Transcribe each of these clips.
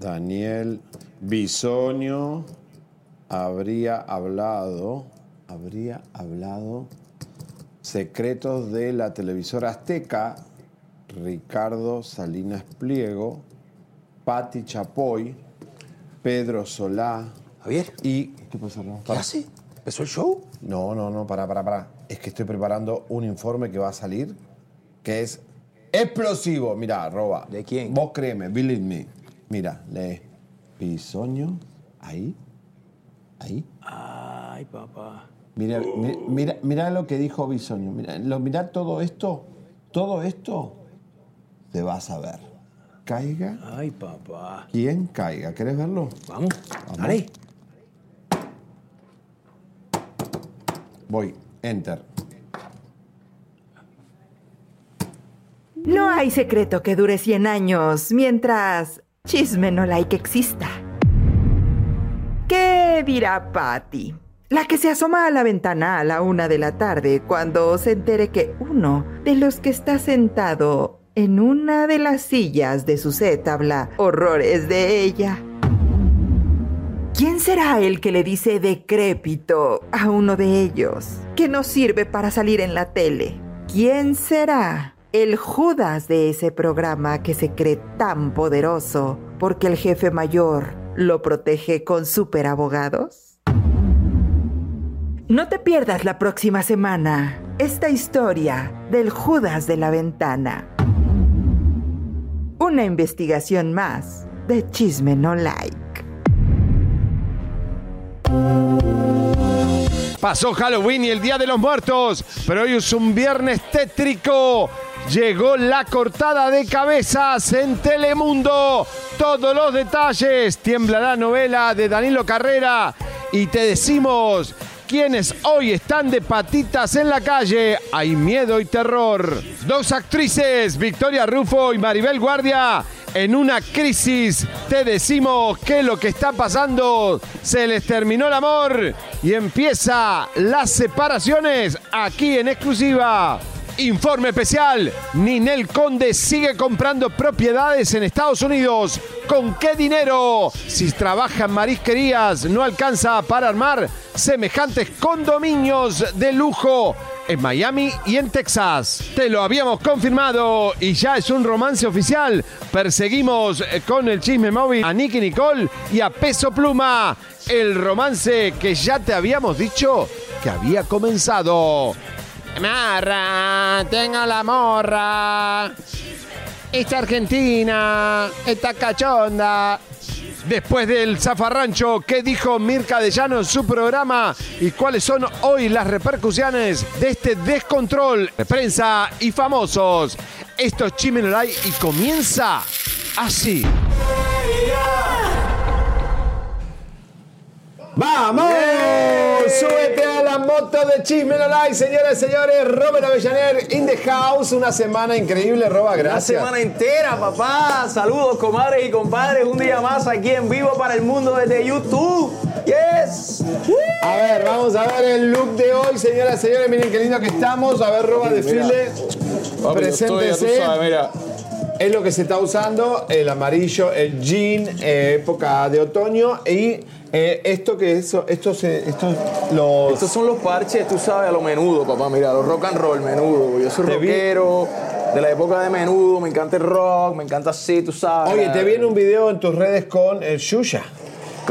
Daniel Bisonio habría hablado, habría hablado secretos de la televisora azteca, Ricardo Salinas Pliego, Patti Chapoy, Pedro Solá. Javier. Y. ¿Qué pasa, Raúl? ¿Qué hace? ¿Empezó el show? No, no, no, para, para, para. Es que estoy preparando un informe que va a salir que es explosivo. Mira, arroba. ¿De quién? Vos créeme, believe me. Mira, lee. Pisoño, ahí, ahí. Ay, papá. Mira, mi- mira, mira lo que dijo Bisoño. Mira, lo, mira todo esto, todo esto se va a saber. Caiga Ay, papá. quien caiga. ¿Querés verlo? Vamos, dale. Voy, enter. No hay secreto que dure 100 años mientras chisme no like exista. ¿Qué dirá Patty? La que se asoma a la ventana a la una de la tarde cuando se entere que uno de los que está sentado en una de las sillas de su set habla horrores de ella. ¿Quién será el que le dice decrépito a uno de ellos que no sirve para salir en la tele? ¿Quién será el Judas de ese programa que se cree tan poderoso porque el jefe mayor lo protege con superabogados? No te pierdas la próxima semana esta historia del Judas de la ventana. Una investigación más de Chisme No Like. Pasó Halloween y el Día de los Muertos, pero hoy es un viernes tétrico. Llegó la cortada de cabezas en Telemundo. Todos los detalles. Tiembla la novela de Danilo Carrera. Y te decimos quienes hoy están de patitas en la calle. Hay miedo y terror. Dos actrices, Victoria Rufo y Maribel Guardia, en una crisis. Te decimos que lo que está pasando se les terminó el amor y empieza las separaciones aquí en exclusiva. Informe especial. Ninel Conde sigue comprando propiedades en Estados Unidos. ¿Con qué dinero? Si trabaja en marisquerías, no alcanza para armar semejantes condominios de lujo en Miami y en Texas. Te lo habíamos confirmado y ya es un romance oficial. Perseguimos eh, con el chisme móvil a Nicky Nicole y a Peso Pluma. El romance que ya te habíamos dicho que había comenzado. Marra, tengo la morra. Esta Argentina, esta cachonda. Después del zafarrancho, ¿qué dijo Mirka de Llano en su programa? ¿Y cuáles son hoy las repercusiones de este descontrol de prensa y famosos? Esto es Chimenolay y comienza así. ¡Vamos! Súbete a la moto de Chisme No Like, señoras y señores. Robert Avellaner in the house. Una semana increíble, Roba. Una Gracias. semana entera, papá. Saludos, comadres y compadres. Un día más aquí en vivo para el mundo desde YouTube. Yes. A ver, vamos a ver el look de hoy, señoras y señores. Miren qué lindo que estamos. A ver, Roba, desfile. Preséntese. mira. Es lo que se está usando, el amarillo, el jean, eh, época de otoño. Y eh, esto que es, esto se, estos, los... Estos son los parches, tú sabes, a lo menudo, papá. Mira, los rock and roll, menudo. Yo soy vi- rockero de la época de menudo. Me encanta el rock, me encanta así, tú sabes. Oye, te vi en un video en tus redes con el Shusha.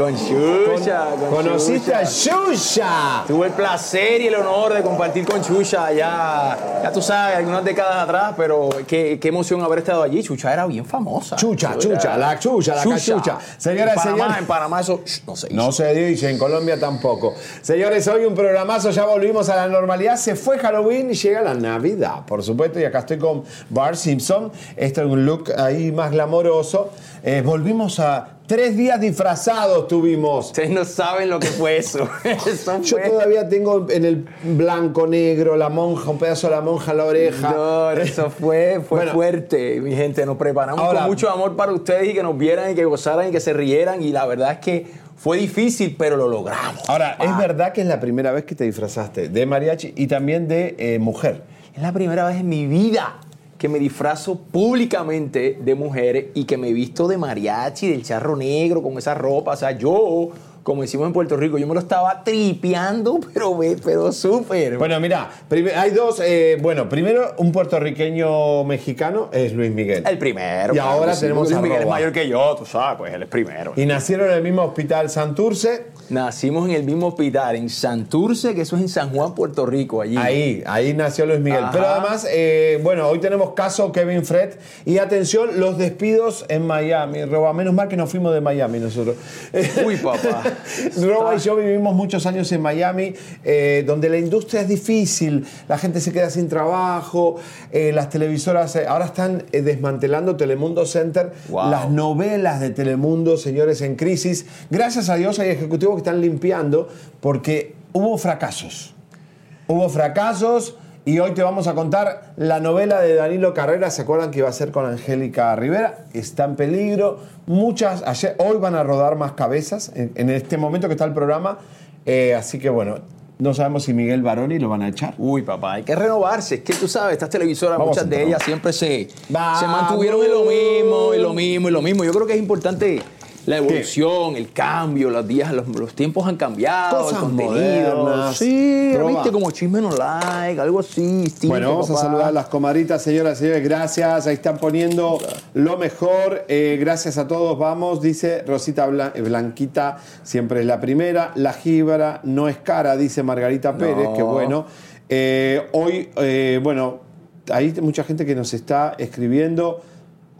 Con Chucha. con Conociste a Xuxa. Tuve el placer y el honor de compartir con Chucha ya, ya tú sabes, algunas décadas atrás, pero qué, qué emoción haber estado allí. Chucha era bien famosa. Chucha, chucha, la chucha, la cachucha. Señoras en y Panamá, señores. En Panamá eso no se hizo. No se dice, en Colombia tampoco. Señores, hoy un programazo, ya volvimos a la normalidad. Se fue Halloween y llega la Navidad, por supuesto. Y acá estoy con Bart Simpson. Este es un look ahí más glamoroso. Eh, volvimos a tres días disfrazados tuvimos. Ustedes no saben lo que fue eso. Eso Yo todavía tengo en el blanco, negro, la monja, un pedazo de la monja en la oreja. No, eso fue, fue Bueno. fuerte, mi gente. Nos preparamos Ahora- con mucho amor para ustedes y que nos vieran y que gozaran y que se rieran. Y la verdad es que fue difícil, pero lo logramos. Ahora, es Ah, verdad que es la primera vez que te disfrazaste de mariachi y también de eh, mujer. Es la primera vez en mi vida que me disfrazo públicamente de mujer y que me visto de mariachi, del charro negro, con esa ropa. O sea, yo, como decimos en Puerto Rico, yo me lo estaba tripeando, pero, ve- pero súper. Bueno, mira, hay dos. eh, bueno, primero, un puertorriqueño mexicano es Luis Miguel. el primero. Y claro ahora sí, tenemos Luis Miguel es mayor que yo, tú sabes, pues él es primero. Y nacieron en el mismo hospital Santurce. Nacimos en el mismo hospital, en Santurce, que eso es en San Juan, Puerto Rico, allí. Ahí, ahí nació Luis Miguel. Ajá. Pero además, eh, bueno, hoy tenemos caso Kevin Fred. Y atención, los despidos en Miami. Roba, menos mal que nos fuimos de Miami nosotros. Uy, papá. Roba y yo vivimos muchos años en Miami, eh, donde la industria es difícil. La gente se queda sin trabajo. eh, las televisoras eh, ahora están desmantelando Telemundo Center. Wow. Las novelas de Telemundo, señores, en crisis. Gracias a Dios hay ejecutivos que están limpiando porque hubo fracasos. Hubo fracasos y hoy te vamos a contar la novela de Danilo Carrera. ¿Se acuerdan que iba a ser con Angélica Rivera? Está en peligro. Muchas, ayer, hoy van a rodar más cabezas en, en este momento que está el programa. Eh, así que bueno, no sabemos si Miguel Baroni lo van a echar. Uy, papá, hay que renovarse. Es que tú sabes, estas televisoras, Vamos muchas de ellas siempre se, se mantuvieron en lo mismo, y lo mismo, y lo mismo. Yo creo que es importante la evolución, el cambio, los días, los, los tiempos han cambiado, Cosas el contenido. modernas. Sí, viste, como chisme no like, algo así. distinto, Bueno, vamos a saludar a las comadritas, señoras y señores. Gracias. Ahí están poniendo lo mejor. Eh, gracias a todos. Vamos, dice Rosita Blan- eh, Blanquita, siempre es la primera. La jíbara no es cara, dice Margarita Pérez. Qué bueno. Eh, hoy, eh, bueno, hay mucha gente que nos está escribiendo.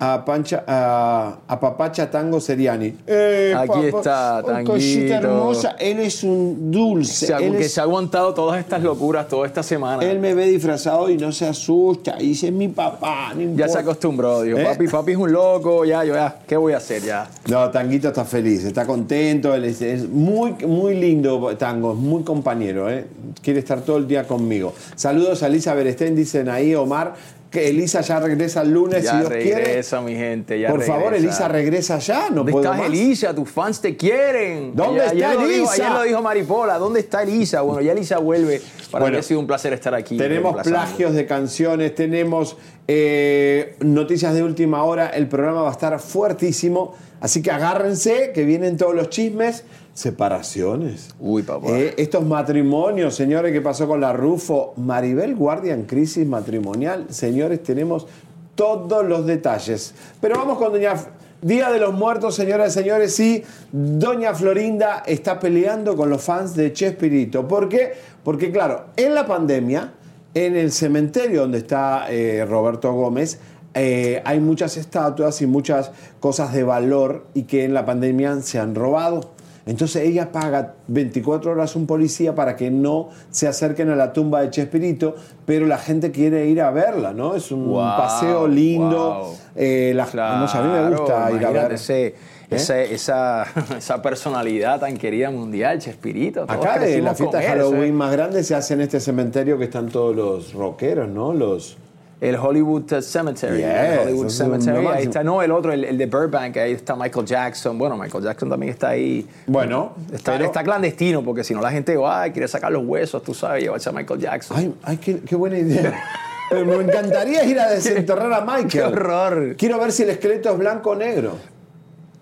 A, Pancha, a, a Papacha Tango Seriani. Eh, Aquí está, oh, Cosita Tanguito. hermosa, él es un dulce. Se él que es- se ha aguantado todas estas locuras toda esta semana. él me ve disfrazado y no se asusta. Y dice, es mi papá, no ya importa". se acostumbró, ¿Eh? papi, papi es un loco, ya, yo ya, ¿qué voy a hacer ya? No, Tanguito está feliz, está contento. Él es, es muy, muy lindo, Tango, es muy compañero. ¿eh? Quiere estar todo el día conmigo. Saludos a Elisa Berestén, dicen ahí, Omar. Que Elisa ya regresa el lunes, Ya si Dios quiere. regresa, mi gente, ya Por favor. Elisa, regresa ya. No ¿Dónde puedo estás, más. Elisa? Tus fans te quieren. ¿Dónde Ayer- está ayer lo dijo- Elisa? ayer lo dijo Maripola. ¿Dónde está Elisa? Bueno, ya Elisa vuelve. Para Bueno, mí ha sido un placer estar aquí. Tenemos plagios de canciones, tenemos eh, noticias de última hora. El programa va a estar fuertísimo. Así que agárrense, que vienen todos los chismes. Separaciones. Uy, papá. Eh, estos matrimonios, señores, ¿qué pasó con la Rufo? Maribel Guardia en crisis matrimonial. Señores, tenemos todos los detalles. Pero vamos con Doña Día de los Muertos, señoras y señores. Sí, Doña Florinda está peleando con los fans de Chespirito. ¿Por qué? Porque, claro, en la pandemia, en el cementerio donde está eh, Roberto Gómez, eh, hay muchas estatuas y muchas cosas de valor y que en la pandemia se han robado. Entonces ella paga 24 horas un policía para que no se acerquen a la tumba de Chespirito, pero la gente quiere ir a verla, ¿no? Es un Wow, paseo lindo. wow. Eh, la- no sé, a mí me gusta ir a ver. ese- ese- esa, esa personalidad tan querida mundial, Chespirito. Acá de la fiesta de Halloween más grande se hace en este cementerio que están todos los rockeros, ¿no? Los El Hollywood Cemetery. Yes, el Hollywood eso es lo Cemetery. Ahí está, no, el otro, el, el de Burbank, ahí está Michael Jackson. Bueno, Michael Jackson también está ahí. Bueno, Está, pero- está clandestino, porque si no la gente va, quiere sacar los huesos, tú sabes, llevarse a Michael Jackson. Ay, ay, qué, qué buena idea. Pero me encantaría ir a desenterrar a Michael. Qué horror. Quiero ver si el esqueleto es blanco o negro.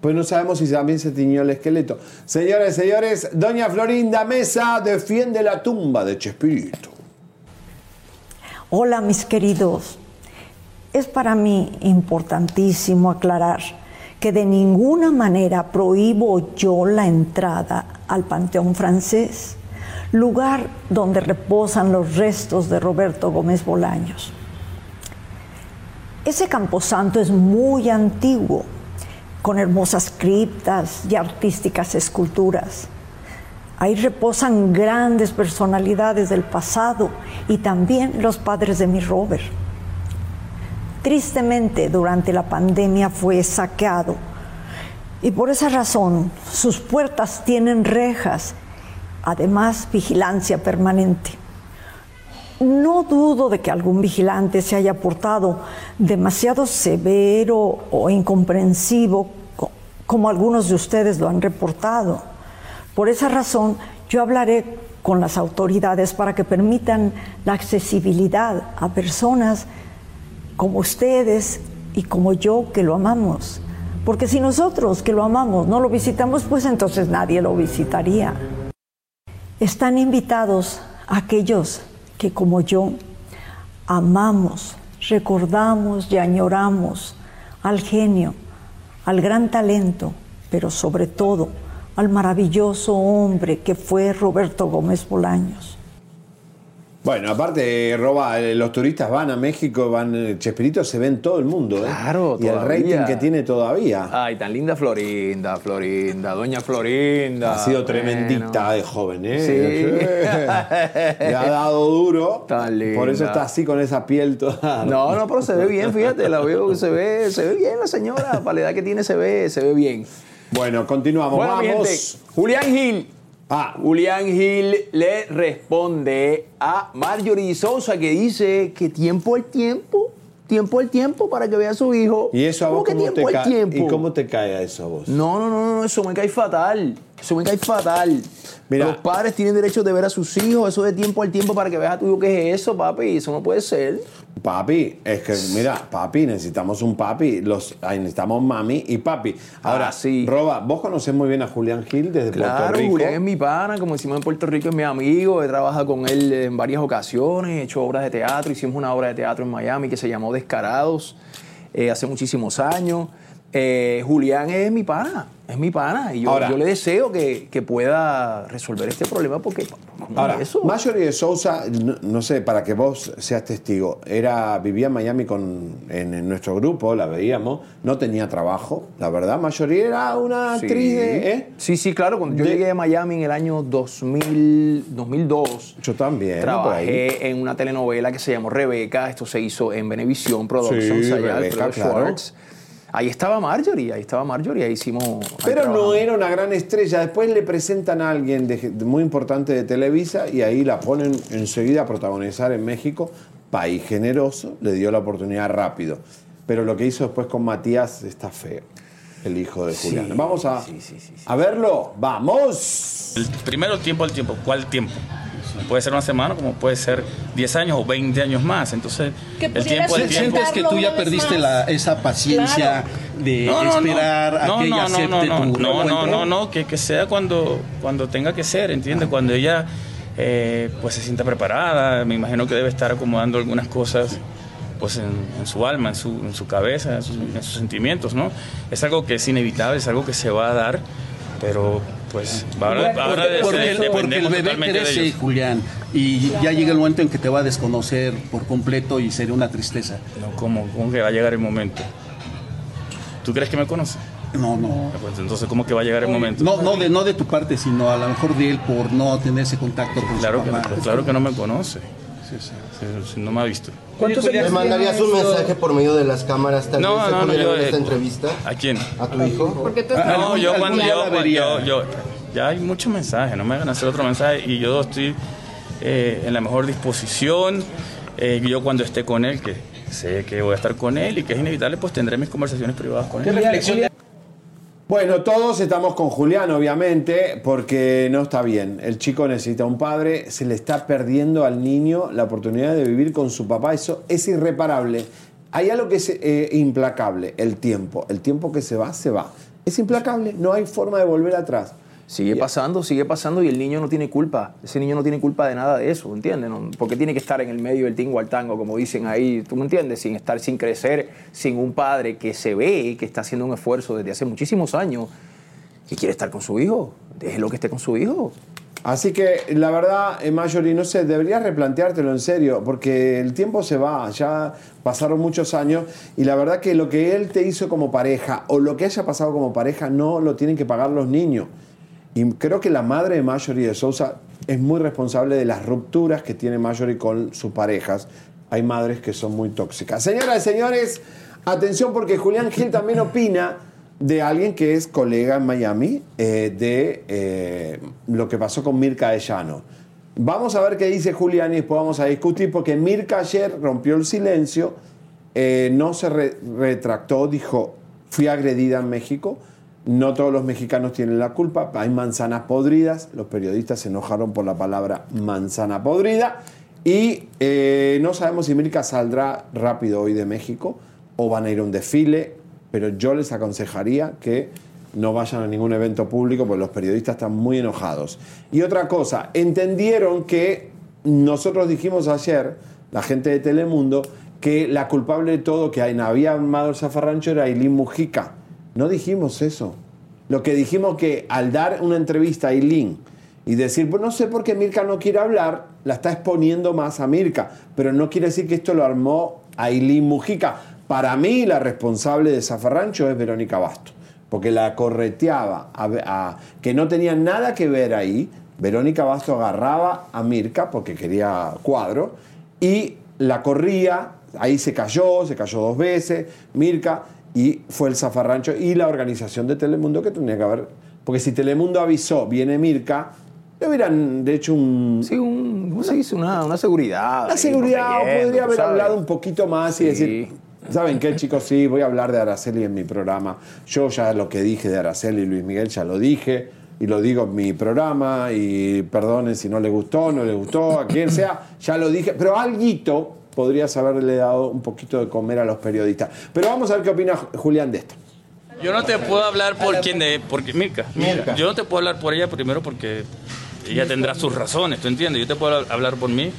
Pues no sabemos si también se tiñó el esqueleto. Señores, señores, doña Florinda Mesa defiende la tumba de Chespirito. Hola mis queridos, es para mí importantísimo aclarar que de ninguna manera prohíbo yo la entrada al Panteón francés, lugar donde reposan los restos de Roberto Gómez Bolaños. Ese camposanto es muy antiguo, con hermosas criptas y artísticas esculturas. Ahí reposan grandes personalidades del pasado y también los padres de mi Robert. Tristemente, durante la pandemia fue saqueado y por esa razón sus puertas tienen rejas, además vigilancia permanente. No dudo de que algún vigilante se haya portado demasiado severo o incomprensivo, como algunos de ustedes lo han reportado. Por esa razón, yo hablaré con las autoridades para que permitan la accesibilidad a personas como ustedes y como yo que lo amamos. Porque si nosotros que lo amamos no lo visitamos, pues entonces nadie lo visitaría. Están invitados aquellos que como yo amamos, recordamos y añoramos al genio, al gran talento, pero sobre todo al maravilloso hombre que fue Roberto Gómez Bolaños. Bueno, aparte, Roba, eh, los turistas van a México, van, eh, Chespirito se ve en todo el mundo, ¿eh? Claro, Y el rating que tiene todavía. Ay, tan linda Florinda, Florinda, doña Florinda. Ha sido Bueno. tremendita de joven, ¿eh? Sí. Le ha dado duro. Tan linda. Por eso está así con esa piel toda. No, no, pero se ve bien, fíjate, la veo que se ve, se ve bien la señora, para la edad que tiene se ve, se ve bien. Bueno, continuamos. Bueno, mi Vamos. gente, Julián Gil. Ah. Julián Gil le responde a Marjorie Sousa que dice que tiempo el tiempo, tiempo el tiempo para que vea a su hijo. ¿Y eso a vos cómo te tiempo el cae? tiempo? ¿Y cómo te cae a eso a vos? No, no, no, no, eso me cae fatal. Eso me cae fatal. Mira. Los padres tienen derecho de ver a sus hijos. Eso de tiempo al tiempo para que veas a tu hijo. ¿Qué es eso, papi? Eso no puede ser. Papi, es que mira, papi, necesitamos un papi, los, necesitamos mami y papi. Ahora, Ah, sí. Roba, vos conocés muy bien a Julián Gil desde Puerto Rico. Julián es mi pana, como decimos en Puerto Rico, es mi amigo. He trabajado con él en varias ocasiones, he hecho obras de teatro. Hicimos una obra de teatro en Miami que se llamó Descarados eh, hace muchísimos años. Eh, Julián es mi pana, es mi pana. Y yo, Ahora- yo le deseo que, que pueda resolver este problema porque. ¿cómo Ahora, es eso? Marjorie de Sousa, no, no sé, para que vos seas testigo, era, vivía en Miami con, en, en nuestro grupo, la veíamos, no tenía trabajo, la verdad. Marjorie era una Sí. actriz de. ¿eh? Sí, sí, claro. Cuando yo De- llegué a Miami en el año 2000, 2002, Yo también. trabajé en una telenovela que se llamó Rebeca. Esto se hizo en Benevisión Productions, Sí, allá, Rebeca, claro. Schwartz. Ahí estaba Marjorie, ahí estaba Marjorie, ahí hicimos. ahí Pero no era una gran estrella. Después le presentan a alguien de- de muy importante de Televisa y ahí la ponen enseguida a protagonizar en México. País generoso, le dio la oportunidad rápido. Pero lo que hizo después con Matías está feo, el hijo de Sí, Julián. Vamos a, sí, sí, sí, sí. a verlo. ¡Vamos! El primero tiempo al tiempo. ¿Cuál tiempo? Puede ser una semana, como puede ser 10 años o 20 años más. Entonces, el tiempo tiempo. ¿Sientes que tú ya perdiste la, esa paciencia de esperar a que ella acepte no, no, tu no, no, no, no, que, que sea cuando, cuando tenga que ser, ¿entiendes? Cuando ella eh, pues se sienta preparada, me imagino que debe estar acomodando algunas cosas pues en, en su alma, en su, en su cabeza, en sus, en sus sentimientos, ¿no? Es algo que es inevitable, es algo que se va a dar, pero pues ahora, ahora Porque, el- porque el dependemos bebé crece. Julián, y ya llega el momento en que te va a desconocer por completo y sería una tristeza. No, ¿cómo, ¿Cómo que va a llegar el momento? ¿Tú crees que me conoce? No, no. Pues entonces, ¿cómo que va a llegar el momento? No, no, de, no de tu parte, sino a lo mejor de él por no tener ese contacto con Claro su que, mamá. no, claro que no me conoce. Sí, sí, no me ha visto. ¿Le mandarías un mensaje por medio de las cámaras tal No, vez no, no, yo, esta eh, entrevista ¿A quién? a tu hijo? Porque tú Ah, No, yo cuando yo, yo, yo- ya hay muchos mensajes, no me hagan hacer otro mensaje y yo estoy eh, en la mejor disposición. eh, yo cuando esté con él, que sé que voy a estar con él y que es inevitable, pues tendré mis conversaciones privadas con él. Bueno, todos estamos con Julián, obviamente, porque no está bien. El chico necesita un padre, se le está perdiendo al niño la oportunidad de vivir con su papá. Eso es irreparable. Hay algo que es eh, implacable, el tiempo. El tiempo que se va, se va. Es implacable, no hay forma de volver atrás. Sigue pasando, sigue pasando y el niño no tiene culpa. Ese niño no tiene culpa de nada de eso, ¿entiendes? No, porque tiene que estar en el medio del tingo al tango, como dicen ahí, ¿tú me entiendes? Sin estar, sin crecer, sin un padre que se ve, que está haciendo un esfuerzo desde hace muchísimos años, que quiere estar con su hijo. Déjelo que esté con su hijo. Así que la verdad, eh, Mayori, no sé, deberías replanteártelo en serio, porque el tiempo se va, ya pasaron muchos años y la verdad que lo que él te hizo como pareja o lo que haya pasado como pareja no lo tienen que pagar los niños. Y creo que la madre de Mayori de Sousa es muy responsable de las rupturas que tiene Mayori con sus parejas. Hay madres que son muy tóxicas. Señoras y señores, atención porque Julián Gil también opina de alguien que es colega en Miami eh, de eh, lo que pasó con Mirka de Llano. Vamos a ver qué dice Julián y después vamos a discutir porque Mirka ayer rompió el silencio, eh, no se re- retractó, dijo, fui agredida en México, no todos los mexicanos tienen la culpa, hay manzanas podridas, los periodistas se enojaron por la palabra manzana podrida y eh, no sabemos si Mirka saldrá rápido hoy de México o van a ir a un desfile, pero yo les aconsejaría que no vayan a ningún evento público porque los periodistas están muy enojados. Y otra cosa, entendieron que nosotros dijimos ayer, la gente de Telemundo, que la culpable de todo que había armado el zafarrancho era Aileen Mujica. No dijimos eso. Lo que dijimos que al dar una entrevista a Aileen y decir, pues no sé por qué Mirka no quiere hablar, la está exponiendo más a Mirka, pero no quiere decir que esto lo armó Aileen Mujica. Para mí la responsable de Zafarrancho es Verónica Basto, porque la correteaba, a- a- que no tenía nada que ver ahí. Verónica Basto agarraba a Mirka porque quería cuadro y la corría, ahí se cayó, se cayó dos veces, Mirka, y fue el zafarrancho y la organización de Telemundo que tenía que haber, porque si Telemundo avisó, viene Mirka, le hubieran de hecho un... Sí, un, ¿cómo se dice? Una, una seguridad. La seguridad, protegiendo, podría haber ¿sabes? hablado un poquito más y decir, ¿saben qué, chicos? Sí, voy a hablar de Araceli en mi programa. Yo ya lo que dije de Araceli y Luis Miguel ya lo dije y lo digo en mi programa y perdonen si no le gustó, no le gustó, a quien sea, ya lo dije, pero alguito podrías haberle dado un poquito de comer a los periodistas. Pero vamos a ver qué opina Julián de esto. Yo no te puedo hablar por quién de. Porque, Mirka, Mirka. Yo no te puedo hablar por ella primero porque ella tendrá sus razones, ¿tú entiendes? Yo te puedo hablar por mí.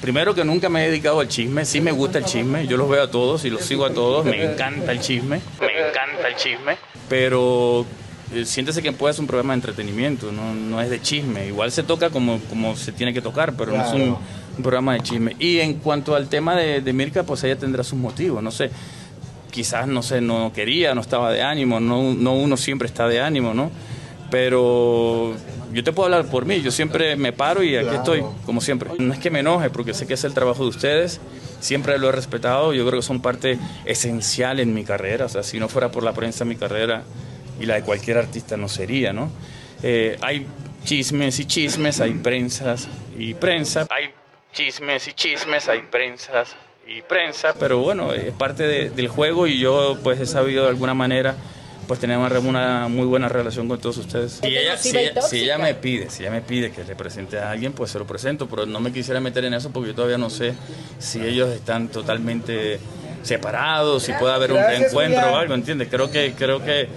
Primero que nunca me he dedicado al chisme, sí me gusta el chisme, yo los veo a todos y los sigo a todos, me encanta el chisme, me encanta el chisme, pero eh, siéntese que puede ser un programa de entretenimiento, no, no es de chisme, igual se toca como, como se tiene que tocar, pero no es un, un programa de chisme. Y en cuanto al tema de, de Mirka, pues ella tendrá sus motivos, no sé, quizás, no sé, no quería, no estaba de ánimo, no, no uno siempre está de ánimo, ¿no? Pero yo te puedo hablar por mí, yo siempre me paro y aquí estoy, como siempre. No es que me enoje, porque sé que es el trabajo de ustedes, siempre lo he respetado, yo creo que son parte esencial en mi carrera, o sea, si no fuera por la prensa mi carrera y la de cualquier artista no sería, ¿no? Eh, hay chismes y chismes, hay prensas y prensa, hay chismes y chismes, hay prensas y prensa, pero bueno, es parte de- del juego y yo pues he sabido de alguna manera pues tener una, una muy buena relación con todos ustedes. Si ella, si, ella, si ella me pide, si ella me pide que le presente a alguien, pues se lo presento, pero no me quisiera meter en eso porque yo todavía no sé si ellos están totalmente separados, si puede haber un reencuentro o algo, ¿entiendes? Creo que, creo que,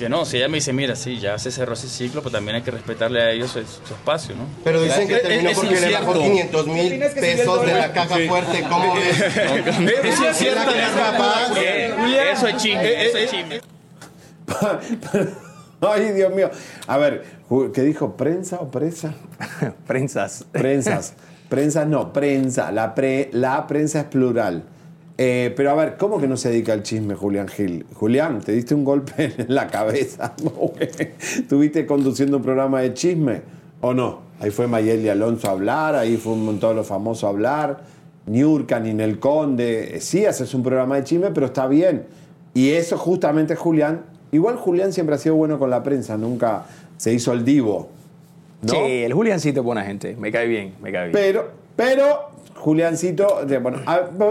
que no, si ella me dice, mira, sí, ya se cerró ese ciclo, pues también hay que respetarle a ellos su, su espacio, ¿no? Pero dicen que Es- terminó es porque le bajó incierto. 500 mil pesos de la caja fuerte. ¿Cómo ves? Es ¿Será capaz? Eh, Eso es chisme, eso es chisme. Ay, Dios mío. A ver, ¿qué dijo? ¿Prensa o presa? Prensas. Prensas. Prensas no, prensa. La, pre- la prensa es plural. Eh, pero a ver, ¿cómo que no se dedica al chisme, Julián Gil? Julián, ¿te diste un golpe en la cabeza? ¿Tuviste conduciendo un programa de chisme o no? Ahí fue Mayeli Alonso a hablar, ahí fue un montón de los famosos a hablar, Niurka, Ninel Conde. Eh, Sí, haces un programa de chisme, pero está bien. Y eso justamente Julián. Igual Julián siempre ha sido bueno con la prensa, nunca se hizo el divo. ¿no? Sí, el Juliancito es buena gente. Me cae bien, me cae bien. Pero, pero, Juliancito, bueno,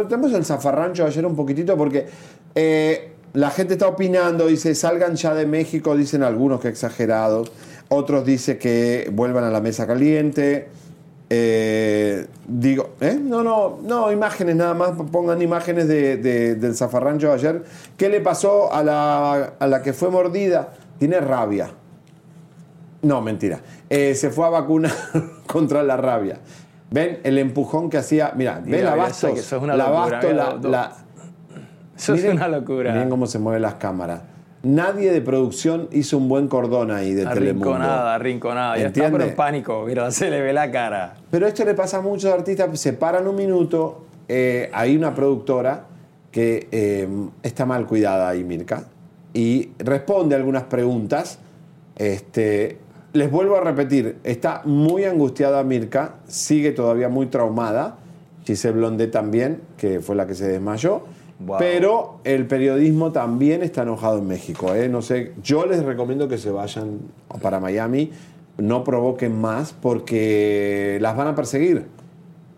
tenemos el zafarrancho ayer un poquitito porque eh, la gente está opinando, dice, salgan ya de México, dicen algunos que exagerados, otros dicen que vuelvan a la mesa caliente. Eh, digo, ¿eh? No, no, no, imágenes nada más, pongan imágenes de, de- del zafarrancho de ayer. ¿Qué le pasó a la, a la que fue mordida? Tiene rabia. No, mentira. Se fue a vacunar contra la rabia. ¿Ven el empujón que hacía? Mira, ¿ven la Bastos? eso es una la locura, la- la- Eso es Miren- una locura. Miren cómo se mueven las cámaras. Nadie de producción hizo un buen cordón ahí de Telemundo. Arrinconada, arrinconada. Ya está, pero en pánico. Mira, se le ve la cara. Pero esto le pasa a muchos artistas, se paran un minuto, eh, hay una productora que eh, está mal cuidada ahí, Mirka, y responde algunas preguntas. Este, les vuelvo a repetir, está muy angustiada Mirka, sigue todavía muy traumada, Giselle Blondé también, que fue la que se desmayó, Wow. pero el periodismo también está enojado en México. ¿eh? No sé, yo les recomiendo que se vayan para Miami, no provoquen más porque las van a perseguir.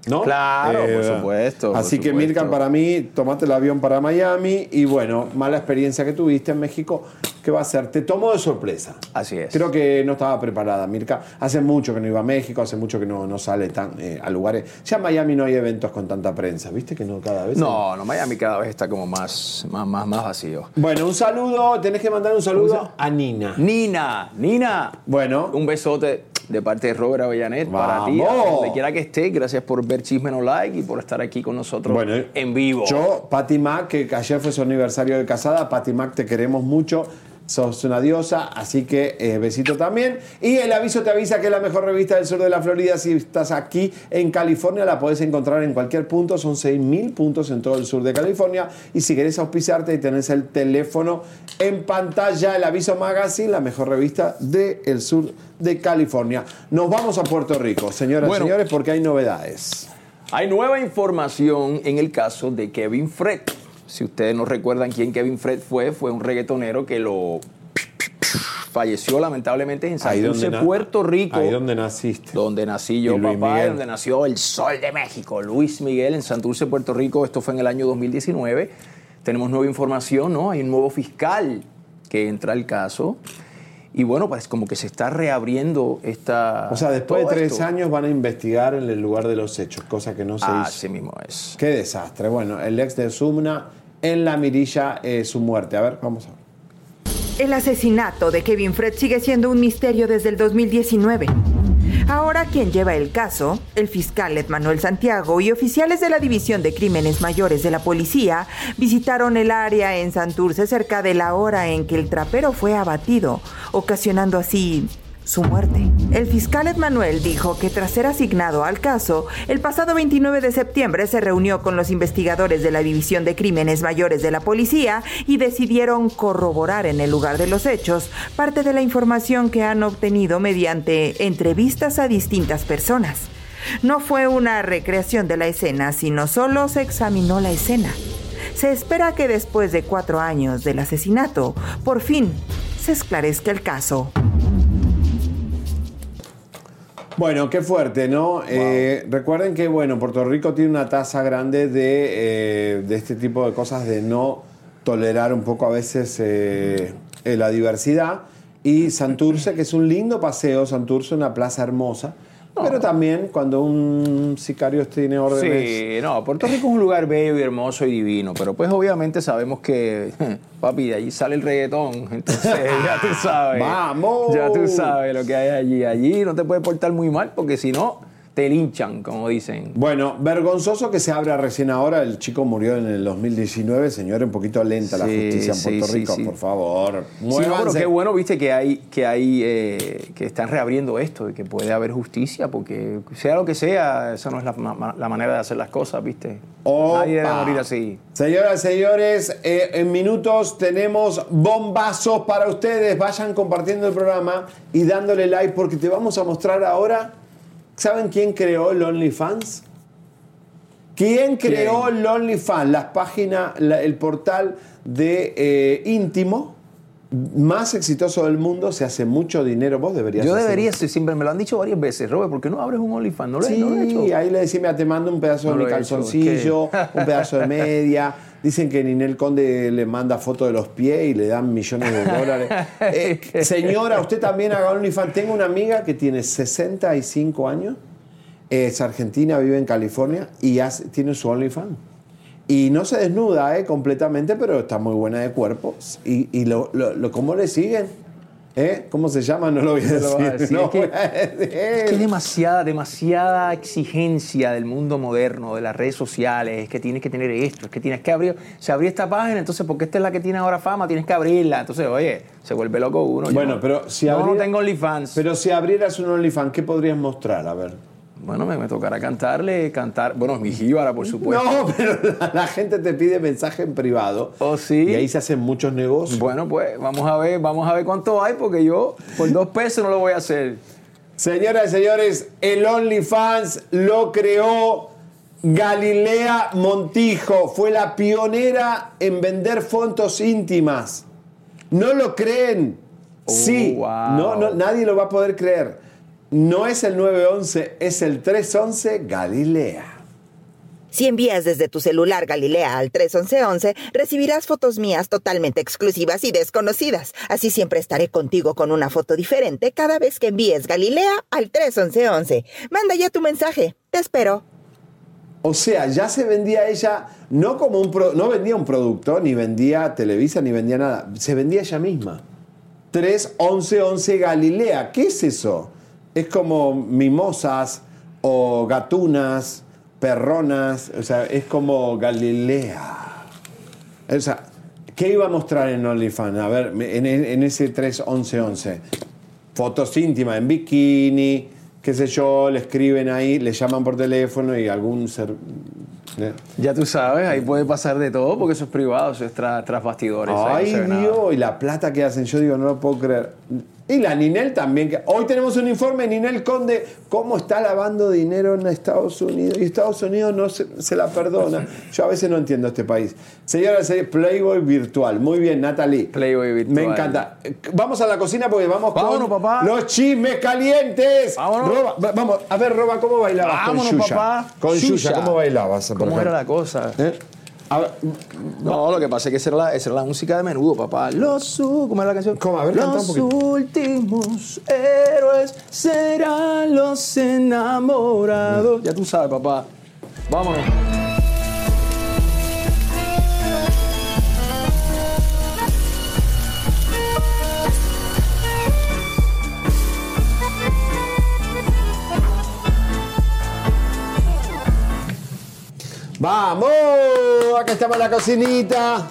¿No? Eh, Claro, por supuesto, por Así que supuesto. Mirka, para mí, tomate el avión para Miami y bueno, mala experiencia que tuviste en México, ¿qué va a hacer? Te tomó de sorpresa. Así es. Creo que no estaba preparada, Mirka. Hace mucho que no iba a México, hace mucho que no, no sale tan, eh, a lugares. Ya en Miami no hay eventos con tanta prensa, ¿viste que no cada vez? No, no, Miami cada vez está como más, más, más, más vacío. Bueno, un saludo, tenés que mandar un saludo ¿Cómo se a Nina. Nina, Nina. Bueno. Un besote de parte de Robert Avellanet para ti, donde quiera que estés. Gracias por ver Chisme No Like y por estar aquí con nosotros Bueno, en vivo. Yo, Patty Mac, que ayer fue su aniversario de casada, Patty Mac, te queremos mucho. Sos una diosa, así que eh, besito también. Y el aviso te avisa que es la mejor revista del sur de la Florida. Si estás aquí en California, la podés encontrar en cualquier punto. Son 6.000 puntos en todo el sur de California. Y si querés auspiciarte y tenés el teléfono en pantalla, el aviso magazine, la mejor revista del sur de California. Nos vamos a Puerto Rico, señoras y Bueno. señores, porque hay novedades. Hay nueva información en el caso de Kevin Fred. Si ustedes no recuerdan quién Kevin Fred fue, fue un reggaetonero que lo falleció lamentablemente en donde na- Puerto Rico. Ahí donde naciste. donde nací yo, Luis papá, Miguel. donde nació el sol de México, Luis Miguel, en Santurce, Puerto Rico. Esto fue en el año 2019. Tenemos nueva información, ¿no? Hay un nuevo fiscal que entra al caso. Y bueno, pues como que se está reabriendo esta. O sea, después de tres esto. años van a investigar en el lugar de los hechos, cosa que no se hizo. Así mismo es. Qué desastre. Bueno, el ex de Sumna en la mirilla eh, su muerte. A ver, vamos a ver. El asesinato de Kevin Fred sigue siendo un misterio desde el 2019. Ahora quien lleva el caso, el fiscal Ed Manuel Santiago y oficiales de la División de Crímenes Mayores de la Policía visitaron el área en Santurce cerca de la hora en que el trapero fue abatido, ocasionando así su muerte. El fiscal Ed Manuel dijo que tras ser asignado al caso, el pasado 29 de septiembre se reunió con los investigadores de la División de Crímenes Mayores de la Policía y decidieron corroborar en el lugar de los hechos parte de la información que han obtenido mediante entrevistas a distintas personas. No fue una recreación de la escena, sino solo se examinó la escena. Se espera que después de cuatro años del asesinato, por fin se esclarezca el caso. Bueno, qué fuerte, ¿no? Eh, recuerden que, bueno, Puerto Rico tiene una tasa grande de, eh, de este tipo de cosas, de no tolerar un poco a veces eh, eh, la diversidad. Y Santurce, que es un lindo paseo, Santurce, una plaza hermosa. Pero también cuando un sicario tiene órdenes... Sí, no, Puerto Rico es un lugar bello y hermoso y divino, pero pues obviamente sabemos que, papi, de allí sale el reggaetón, entonces ya tú sabes. ¡Vamos! Ya tú sabes lo que hay allí. Allí no te puedes portar muy mal porque si no, te linchan, como dicen. Bueno, vergonzoso que se abra recién ahora. El chico murió en el 2019. Señor, un poquito lenta la justicia en sí, Puerto sí, Rico, por favor. Sí, no, pero Muévanse. qué bueno, viste, que hay, que hay, eh, que están reabriendo esto y que puede haber justicia, porque sea lo que sea, esa no es la, ma- la manera de hacer las cosas, viste. Nadie debe Opa. morir así. Señoras señores, eh, en minutos tenemos bombazos para ustedes. Vayan compartiendo el programa y dándole like porque te vamos a mostrar ahora. ¿Saben quién creó el OnlyFans? ¿Quién creó el OnlyFans? La página, la- el portal de eh, íntimo más exitoso del mundo. Se hace mucho dinero. Vos deberías Yo debería siempre me lo han dicho varias veces, Robert, ¿por qué no abres un OnlyFans? No lo, Sí, no lo he hecho. ahí le decía, mira, te mando un pedazo No de mi he hecho, calzoncillo, un pedazo de media. Dicen que Ninel Conde le manda foto de los pies y le dan millones de dólares. Eh, señora, usted también haga OnlyFans. Tengo una amiga que tiene 65 años, es argentina, vive en California y hace- tiene su OnlyFans. Y no se desnuda eh, completamente, pero está muy buena de cuerpo. Y, y lo, lo- lo- ¿cómo le siguen? ¿Eh? ¿Cómo se llama? No lo voy a decir. lo vas a decir. No Es que- voy a decir. Es que es demasiada, demasiada exigencia del mundo moderno, de las redes sociales, es que tienes que tener esto, es que tienes que abrir, se abrió esta página, entonces porque esta es la que tiene ahora fama, tienes que abrirla. Entonces, oye, se vuelve loco uno. Yo Bueno, no- pero si no, tengo OnlyFans. Pero si abrieras un OnlyFans, ¿qué podrías mostrar? A ver. Bueno, me, me tocará cantarle, cantar, bueno, mi jíbara, por supuesto. No, pero la, la gente te pide mensaje en privado. ¿Oh, sí? Y ahí se hacen muchos negocios. Bueno, pues vamos a ver, vamos a ver cuánto hay, porque yo por dos pesos no lo voy a hacer. Señoras y señores, el OnlyFans lo creó Galilea Montijo. Fue la pionera en vender fotos íntimas. ¿No lo creen? sí. wow. No, no, nadie lo va a poder creer. No es el 911, es el 311 Galilea. Si envías desde tu celular Galilea al 31111, recibirás fotos mías totalmente exclusivas y desconocidas. Así siempre estaré contigo con una foto diferente cada vez que envíes Galilea al 31111. Manda ya tu mensaje. Te espero. O sea, ya se vendía ella, no como un pro- no vendía un producto, ni vendía Televisa, ni vendía nada. Se vendía ella misma. 31111 Galilea. ¿Qué es eso? Es como mimosas o gatunas, perronas. O sea, es como Galilea. O sea, ¿qué iba a mostrar en OnlyFans? A ver, en, en ese 31111. Fotos íntimas en bikini, qué sé yo, le escriben ahí, le llaman por teléfono y algún ser. ¿eh? Ya tú sabes, ahí puede pasar de todo, porque eso es privado, eso es tras, tras bastidores. no Ay. Dios, y la plata que hacen, yo digo, no lo puedo creer. Y la Ninel también. Hoy tenemos un informe, Ninel Conde, cómo está lavando dinero en Estados Unidos. Y Estados Unidos no se, se la perdona. Yo a veces no entiendo este país. Señora, señor, Playboy virtual. Muy bien, Natalie. Playboy virtual. Me encanta. Vamos a la cocina porque vamos Vámonos, con papá. los chismes calientes. Vámonos. Roba, va- vamos, a ver, Roba, ¿cómo bailabas Vámonos, con Yuya? papá. Con Yuya. ¿cómo bailabas? ¿Cómo era la cosa? ¿Eh? A ver, No, lo que pasa es que esa era la, esa era la música de menudo, papá. Los ¿Cómo era la canción? ¿Cómo? A ver, un los últimos héroes serán los enamorados. Ya tú sabes, papá. Vámonos. Vamos, acá estamos en la cocinita.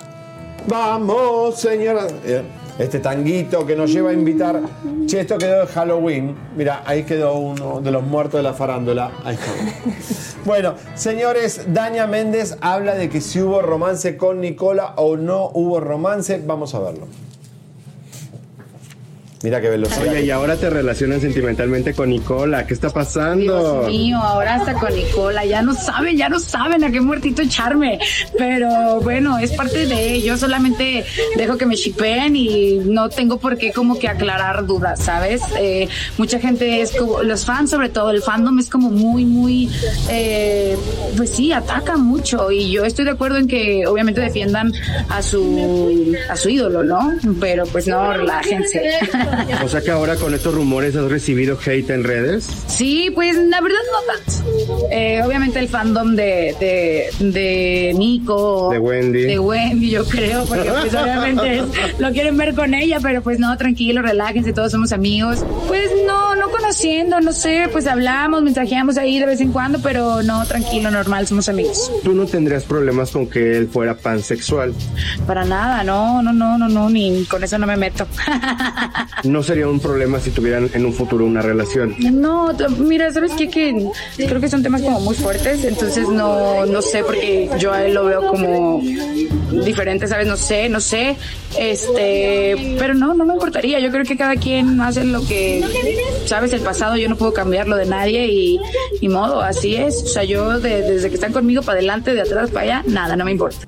Vamos, señora. Eh, Este tanguito que nos lleva a invitar. Che, esto quedó de Halloween. Mira, ahí quedó uno de los muertos de la farándula. Ahí está. Bueno, señores, Daña Méndez habla de que si hubo romance con Nicola o no hubo romance. Vamos a verlo. Mira qué velocidad. Oye, y ahora te relacionas sentimentalmente con Nicola. ¿Qué está pasando? Dios mío, ahora hasta con Nicola, ya no saben, ya no saben a qué muertito echarme, pero bueno, es parte de, yo solamente dejo que me shipeen y no tengo por qué como que aclarar dudas, ¿sabes? Eh, mucha gente es como, los fans sobre todo, el fandom es como muy, muy, eh, pues sí, ataca mucho y yo estoy de acuerdo en que obviamente defiendan a su, a su ídolo, ¿no? Pero pues no, relájense. O sea que ahora con estos rumores has recibido hate en redes. Sí, pues la verdad no tanto. Eh, obviamente el fandom de, de, de Nico. De Wendy. De Wendy, yo creo, porque pues obviamente es- lo quieren ver con ella, pero pues no, tranquilo, relájense, todos somos amigos. Pues no, no conociendo, no sé, pues hablamos, mensajeamos ahí de vez en cuando, pero no, tranquilo, normal, somos amigos. Tú no tendrías problemas con que él fuera pansexual. Para nada, no, no, no, no, no, ni con eso no me meto. No sería un problema si tuvieran en un futuro una relación. No, mira, ¿sabes qué? Que creo que son temas como muy fuertes, entonces no, no sé, porque yo a él lo veo como diferente, ¿sabes? No sé, no sé. Este, pero no, no me importaría. Yo creo que cada quien hace lo que, ¿sabes? El pasado yo no puedo cambiarlo de nadie y, y modo, así es. O sea, yo de- desde que están conmigo para adelante, de atrás para allá, nada, no me importa.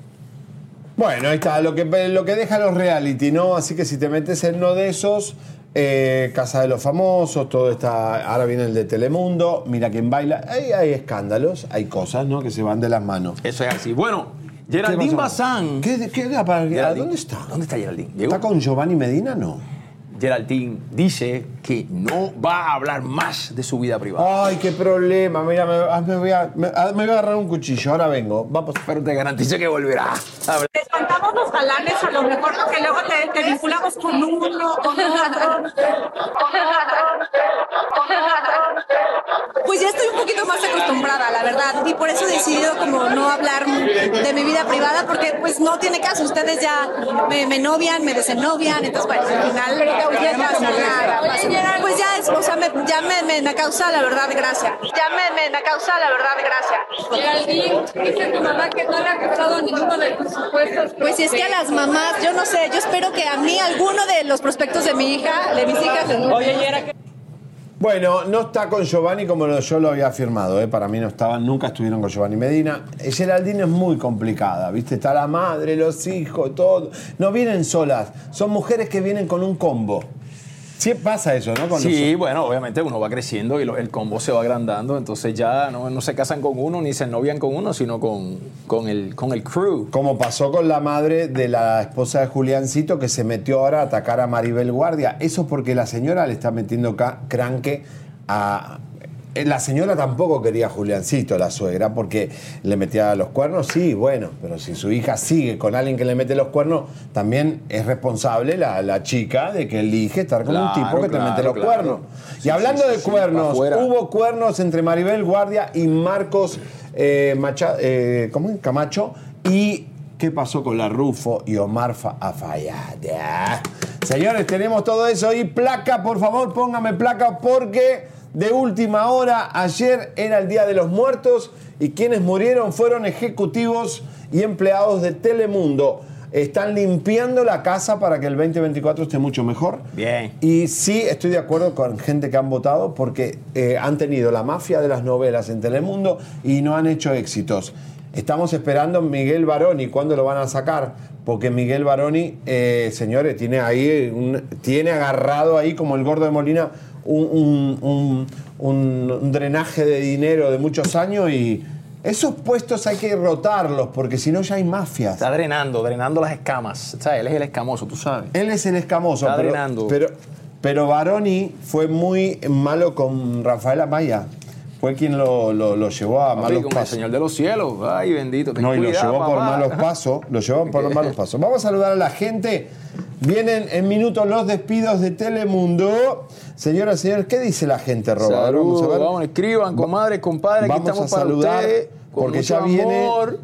Bueno, ahí está, lo que, lo que deja los reality, ¿no? Así que si te metes en uno de esos, eh, Casa de los Famosos, todo está. Ahora viene el de Telemundo, mira quién baila. Ahí hay escándalos, hay cosas, ¿no? Que se van de las manos. Eso es así. Bueno, Geraldine. Bazán. ¿Qué, qué, qué- para- Geraldine. ¿Dónde está? ¿Dónde está Geraldine? Llegó. ¿Está con Giovanni Medina? No. Geraldine dice que no va a hablar más de su vida privada. Ay, qué problema. Mira, me, ah, me voy, a, me, ah, me voy a agarrar un cuchillo. Ahora vengo. Vamos. Pero te garantizo que volverá. a hablar. Espantamos los galanes, a lo mejor porque luego te, te vinculamos con uno, con con con. Pues ya estoy un poquito más acostumbrada, la verdad, y por eso he decidido como no hablar de mi vida privada, porque pues no tiene caso, ustedes ya me, me novian, me desenovian, entonces bueno, al final ya nada, pasa nada. pues ya es, o sea, me- ya me, me, me causa la verdad gracia, ya me, me, me causa la verdad gracia. Geraldine, dice tu mamá que no le ha gustado ninguno de tus supuestos. Pues es que a las mamás, yo no sé, yo espero que a mí alguno de los prospectos de mi hija, de mis hijas, Oye, y era que Bueno, no está con Giovanni como yo lo había afirmado, ¿eh? para mí no estaban, nunca estuvieron con Giovanni Medina. Eh, Geraldine es muy complicada, ¿viste? Está la madre, los hijos, todo. No vienen solas, son mujeres que vienen con un combo. Sí pasa eso, ¿no? Con Sí, los- bueno, obviamente uno va creciendo y lo- el combo se va agrandando, entonces ya no, no se casan con uno ni se novian con uno, sino con, con, el, con el crew. Como pasó con la madre de la esposa de Juliancito que se metió ahora a atacar a Maribel Guardia. Eso porque la señora le está metiendo cranque a... eh, La señora tampoco quería a Juliancito, la suegra, porque le metía los cuernos, sí, bueno, pero si su hija sigue con alguien que le mete los cuernos, también es responsable la, la chica de que elige estar con un tipo que te mete los claro. cuernos. Sí, y hablando sí, de sí, cuernos, hubo cuernos entre Maribel Guardia y Marcos eh, Macha- eh. Camacho. ¿Y qué pasó con la Rufo y Omar Fa- Afayad? Señores, tenemos todo eso. Y placa, por favor, póngame placa porque de última hora, ayer era el Día de los Muertos y quienes murieron fueron ejecutivos y empleados de Telemundo. Están limpiando la casa para que el 2024 esté mucho mejor. Bien. Y sí, estoy de acuerdo con gente que han votado porque eh, han tenido la mafia de las novelas en Telemundo y no han hecho éxitos. Estamos esperando Miguel Baroni, ¿cuándo lo van a sacar? Porque Miguel Baroni, eh, señores, tiene ahí, un- tiene agarrado ahí como el gordo de Molina un, un- un- drenaje de dinero de muchos años y esos puestos hay que rotarlos porque si no ya hay mafias. Está drenando, drenando las escamas. O sea, él es el escamoso, tú sabes. Él es el escamoso, Está pero, drenando. pero, pero Baroni fue muy malo con Rafael Amaya. Fue quien lo, lo- lo llevó a Papi, malos el pasos. Señor de los cielos. Ay, bendito. ten No, y lo llevó por malos pasos. Lo llevó por los malos pasos. Vamos a saludar a la gente. Vienen en minutos los despidos de Telemundo. Señoras y señores, ¿qué dice la gente, Roba? Saludos, vamos a ver. vamos, escriban, comadres, compadres, aquí Vamos estamos a para saludar ustedes, con porque ya viene- amor,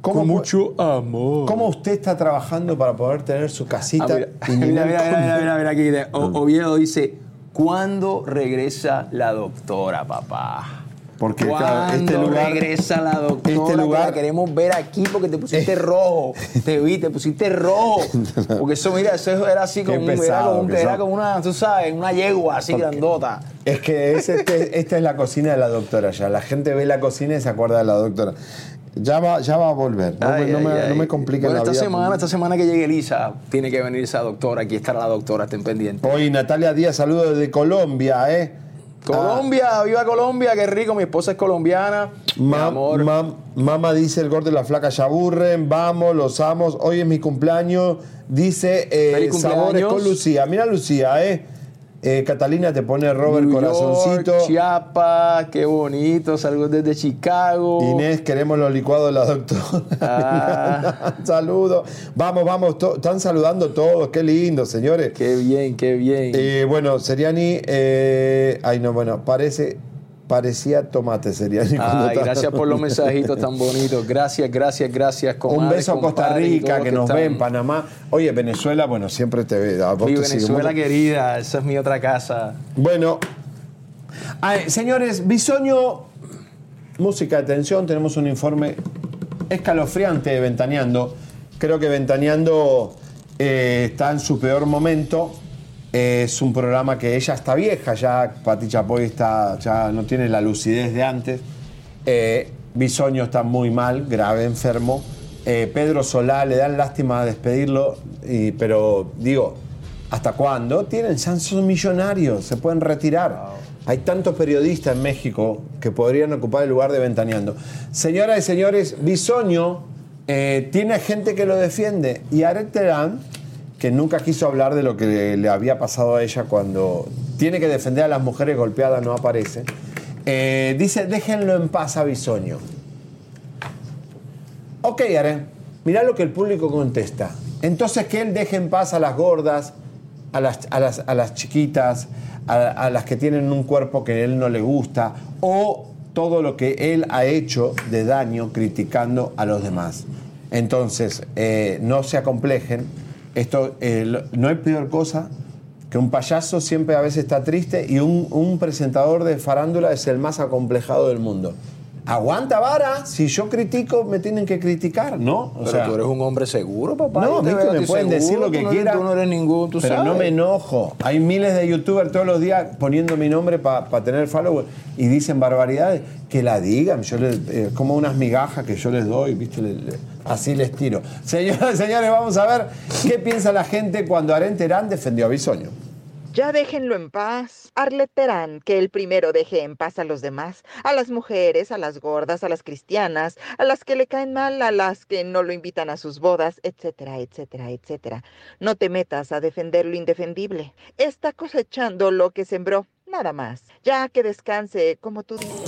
¿Cómo con mucho amor. ¿Cómo usted está trabajando para poder tener su casita? Ah, mira, mira, mira, mira, mira, mira, aquí. Oviedo dice, ¿cuándo regresa la doctora, papá? Porque ¿Cuándo claro, este lugar, regresa la doctora? este Que lugar- la queremos ver aquí porque te pusiste rojo. Te vi, te pusiste rojo. Porque eso, mira, eso era así como, un- era como, un- que era como una, tú sabes, una yegua así Porque- grandota. Es que es este- esta es la cocina de la doctora ya. La gente ve la cocina y se acuerda de la doctora. Ya va, ya va a volver. No, Ay, me, no ay, me- ay. no me compliquen Bueno, la esta vida. semana, esta semana que llegue Elisa, tiene que venir esa doctora. Aquí estará la doctora, estén pendientes. Hoy Natalia Díaz, saludos desde Colombia, ¿eh? Colombia, viva Colombia, qué rico. Mi esposa es colombiana. Mi Ma- amor. mam- mamá dice el gordo y la flaca ya aburren, vamos, los amos. Hoy es mi cumpleaños, dice eh. Sabores con Lucía. Mira Lucía, ¿eh? Eh, Catalina te pone Robert New Corazoncito. York, Chiapas, qué bonito. Saludos desde Chicago. Inés, queremos los licuados de la doctora. Ah. Saludos. Vamos, vamos, están saludando todos, qué lindo, señores. Qué bien, qué bien. Eh, bueno, Seriani, eh, ay no, bueno, parece, parecía tomate Ay, estaba- gracias por los mensajitos tan bonitos. Gracias, gracias, gracias. Un beso a Costa Rica, que nos están- ven, Panamá. Oye, Venezuela, bueno, siempre te ve. a vos Mi te Venezuela querida, esa es mi otra casa. Bueno, ay, señores, Bisoño, música de tensión, tenemos un informe escalofriante de Ventaneando. Creo que Ventaneando eh, está en su peor momento. Es un programa que ella está vieja, ya Pati Chapoy está, ya no tiene la lucidez de antes. Eh, Bisoño está muy mal, grave, enfermo. Eh, Pedro Solá le dan lástima despedirlo, y- pero digo, ¿hasta cuándo? Tienen, ya son millonarios, se pueden retirar. Hay tantos periodistas en México que podrían ocupar el lugar de Ventaneando. Señoras y señores, Bisoño eh, tiene gente que lo defiende y Aret Terán, que nunca quiso hablar de lo que le, había pasado a ella cuando tiene que defender a las mujeres golpeadas, no aparece. Eh, dice, déjenlo en paz a Bisoño. Ok, Aren, mirá lo que el público contesta. Entonces que él deje en paz a las gordas, a las, a las, a las chiquitas, a, a las que tienen un cuerpo que a él no le gusta, o todo lo que él ha hecho de daño criticando a los demás. Entonces, eh, no se acomplejen. Esto, eh, no hay peor cosa que un payaso siempre a veces está triste y un, un presentador de farándula es el más acomplejado del mundo. Aguanta vara, si yo critico me tienen que criticar, ¿no? O Pero tú eres un hombre seguro, papá. No, viste, me pueden seguro, decir lo que no quieran. Tú no eres ningún, tú pero sabes. no me enojo. Hay miles de youtubers todos los días poniendo mi nombre para tener followers y dicen barbaridades. Que la digan, yo les, eh, como unas migajas que yo les doy, ¿viste? Le- le- así les tiro. Señoras señores, vamos a ver qué piensa la gente cuando Aren Terán defendió a Bisoño. Ya déjenlo en paz. Arlet Terán, que el primero deje en paz a los demás, a las mujeres, a las gordas, a las cristianas, a las que le caen mal, a las que no lo invitan a sus bodas, etcétera, etcétera, etcétera. No te metas a defender lo indefendible. Está cosechando lo que sembró, nada más. Ya que descanse, como tú dices.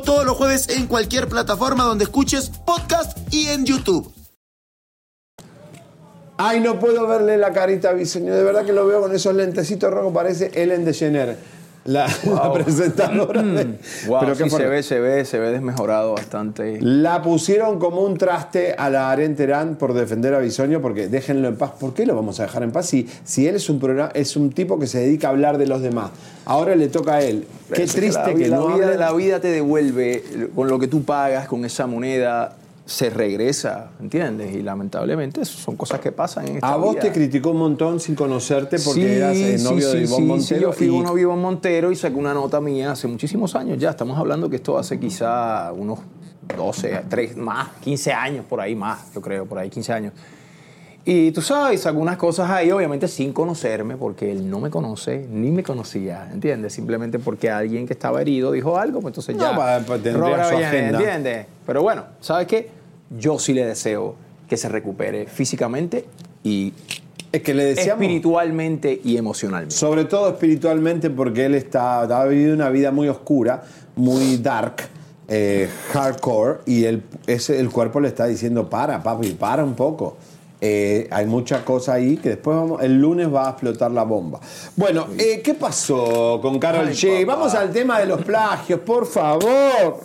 todos los jueves en cualquier plataforma donde escuches podcast y en YouTube. Ay, no puedo verle la carita a. De verdad que lo veo con esos lentecitos rojos. Parece Ellen DeGeneres, la, la presentadora. de- Wow, Pero sí, se ve, se ve, se ve desmejorado bastante. La pusieron como un traste a la Aren Terán por defender a Bisoño, porque déjenlo en paz. ¿Por qué lo vamos a dejar en paz si, si él es un, programa, es un tipo que se dedica a hablar de los demás? Ahora le toca a él. Qué triste la, que la no vida, hable- la vida te devuelve con lo que tú pagas, con esa moneda, se regresa, ¿entiendes? Y lamentablemente eso son cosas que pasan en esta A vos vida. te criticó un montón sin conocerte porque eras eh, sí, novio de sí, Ivonne sí, Montero. sí, yo fui y- un novio de Ivonne Montero y saqué una nota mía hace muchísimos años ya. Estamos hablando que esto hace quizá unos 12, 3, más, 15 años por ahí, más, yo creo, por ahí 15 años. Y tú sabes, algunas cosas ahí, obviamente sin conocerme, porque él no me conoce, ni me conocía, ¿entiendes? Simplemente porque alguien que estaba herido dijo algo, pues entonces No, ya. pa- pa- tendría Robert su agenda. ¿Entiendes? Pero bueno, ¿sabes qué? Yo sí le deseo que se recupere físicamente y Es que le deseamos. espiritualmente y emocionalmente. Sobre todo espiritualmente porque él está, ha vivido una vida muy oscura, muy dark, eh, hardcore, y él, ese, el cuerpo le está diciendo, para, papi, para un poco. Eh, hay mucha cosa ahí que después vamos, el lunes va a explotar la bomba. Bueno, eh, ¿qué pasó con Carol G? Vamos al tema de los plagios, por favor.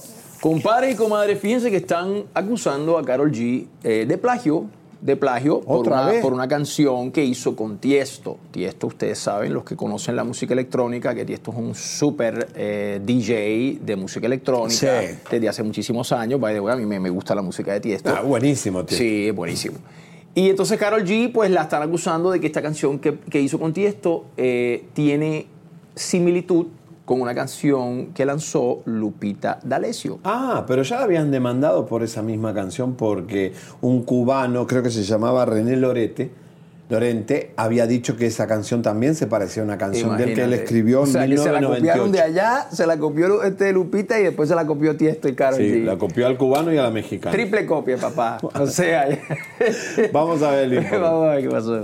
Compadre y comadre, fíjense que están acusando a Carol G eh, de plagio, de plagio por ¿Otra una, por una canción que hizo con Tiesto. Tiesto, ustedes saben, los que conocen la música electrónica, que Tiesto es un súper eh, DJ de música electrónica Sí. desde hace muchísimos años. By the way, a mí me, me gusta la música de Tiesto. Ah, buenísimo, tío. Sí, es buenísimo. Y entonces Carol G, pues la están acusando de que esta canción que, que hizo con Tiesto eh, tiene similitud con una canción que lanzó Lupita D'Alessio. Ah, pero ya la habían demandado por esa misma canción porque un cubano, creo que se llamaba René Lorete, Lorente, había dicho que esa canción también se parecía a una canción de él que él escribió en o sea, que se la copiaron de 1998. allá, se la copió este Lupita y después se la copió Tiesto y Karol Sí, G. la copió al cubano y a la mexicana. Triple copia, papá. O sea, Vamos a ver vamos a ver qué pasó.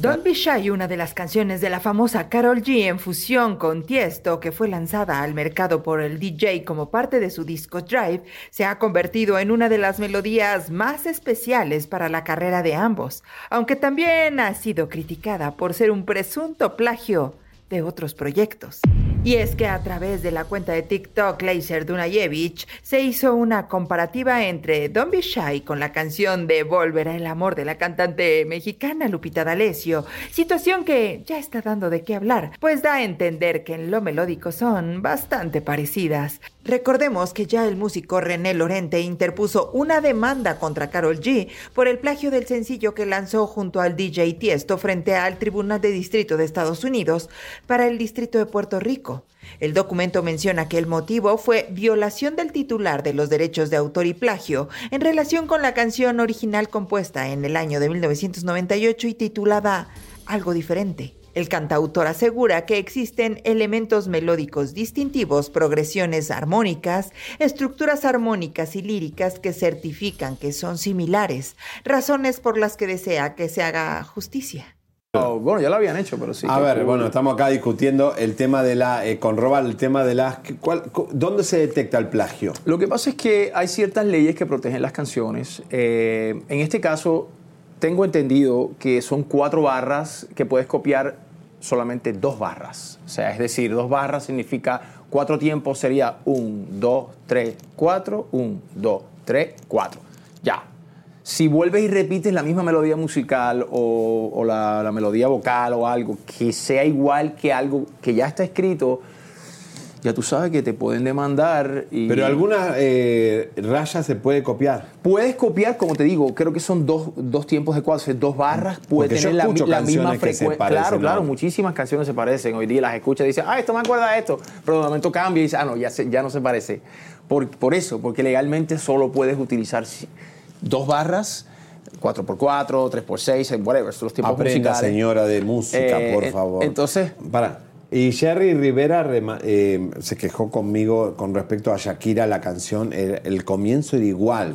Don't Be Shy, una de las canciones de la famosa Carol G en fusión con Tiesto, que fue lanzada al mercado por el DJ como parte de su disco Drive, se ha convertido en una de las melodías más especiales para la carrera de ambos, aunque también ha sido criticada por ser un presunto plagio de otros proyectos. Y es que a través de la cuenta de TikTok Laser Dunayevich se hizo una comparativa entre Don't Be Shy con la canción de Volverá el amor de la cantante mexicana Lupita D'Alessio, situación que ya está dando de qué hablar, pues da a entender que en lo melódico son bastante parecidas. Recordemos que ya el músico René Lorente interpuso una demanda contra Carol G por el plagio del sencillo que lanzó junto al DJ Tiesto frente al Tribunal de Distrito de Estados Unidos para el Distrito de Puerto Rico El documento menciona que el motivo fue violación del titular de los derechos de autor y plagio en relación con la canción original compuesta en el año de 1998 y titulada Algo diferente. El cantautor asegura que existen elementos melódicos distintivos, progresiones armónicas, estructuras armónicas y líricas que certifican que son similares, razones por las que desea que se haga justicia. Oh, bueno, ya lo habían hecho, pero sí. A ver, bueno, estamos acá discutiendo el tema de la, eh, con Robal, el tema de las, ¿cuál- cu- ¿dónde se detecta el plagio? Lo que pasa es que hay ciertas leyes que protegen las canciones. Eh, en este caso, tengo entendido que son cuatro barras que puedes copiar solamente dos barras. O sea, es decir, dos barras significa cuatro tiempos sería un, dos, tres, cuatro, un, dos, tres, cuatro. Si vuelves y repites la misma melodía musical o, o la, la melodía vocal o algo que sea igual que algo que ya está escrito, ya tú sabes que te pueden demandar. Y Pero algunas eh, rayas se puede copiar. Puedes copiar, como te digo, creo que son dos, dos tiempos de cuatro, o sea, dos barras, puede Porque tener la, misma frecuencia. Claro, ¿no? claro, muchísimas canciones se parecen. Hoy día las escuchas y dices, ah, esto me acuerda a esto, pero de momento cambia y dices, ah, no, ya, se- ya no se parece. Por, por eso, porque legalmente solo puedes utilizar dos barras, 4x4, 3x6, whatever, son los tiempos Aprenda, musicales. señora de música, Eh, por favor. entonces- Para. Y Jerry Rivera eh, se quejó conmigo con respecto a Shakira, la canción, el, el comienzo era igual.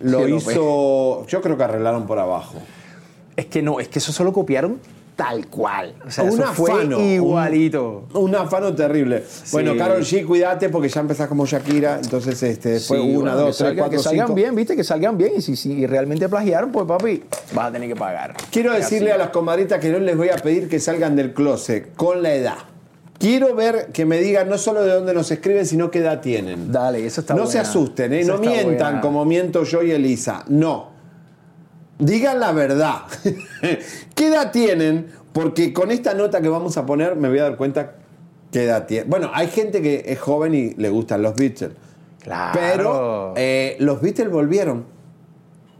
lo hizo, yo creo que arreglaron por abajo. Es que no, es que eso solo copiaron tal cual. O sea, un eso fue igualito. Un, un afano terrible. Bueno. Carol G, cuídate porque ya empezás como Shakira, entonces este, después Sí, una, bueno, dos, tres, salgan- cuatro, Que salgan cinco. bien, viste, que salgan bien. Y si, si realmente plagiaron, pues papi, vas a tener que pagar. Quiero decirle así. a las comadritas que no les voy a pedir que salgan del closet con la edad. Quiero ver que me digan no solo de dónde nos escriben, sino qué edad tienen. Dale, eso está no buena. se asusten, ¿eh? No mientan buena. como miento yo y Elisa. No. Digan la verdad. ¿Qué edad tienen? Porque con esta nota que vamos a poner me voy a dar cuenta qué edad tienen. Bueno, hay gente que es joven y le gustan los Beatles. Claro. Pero eh, los Beatles volvieron.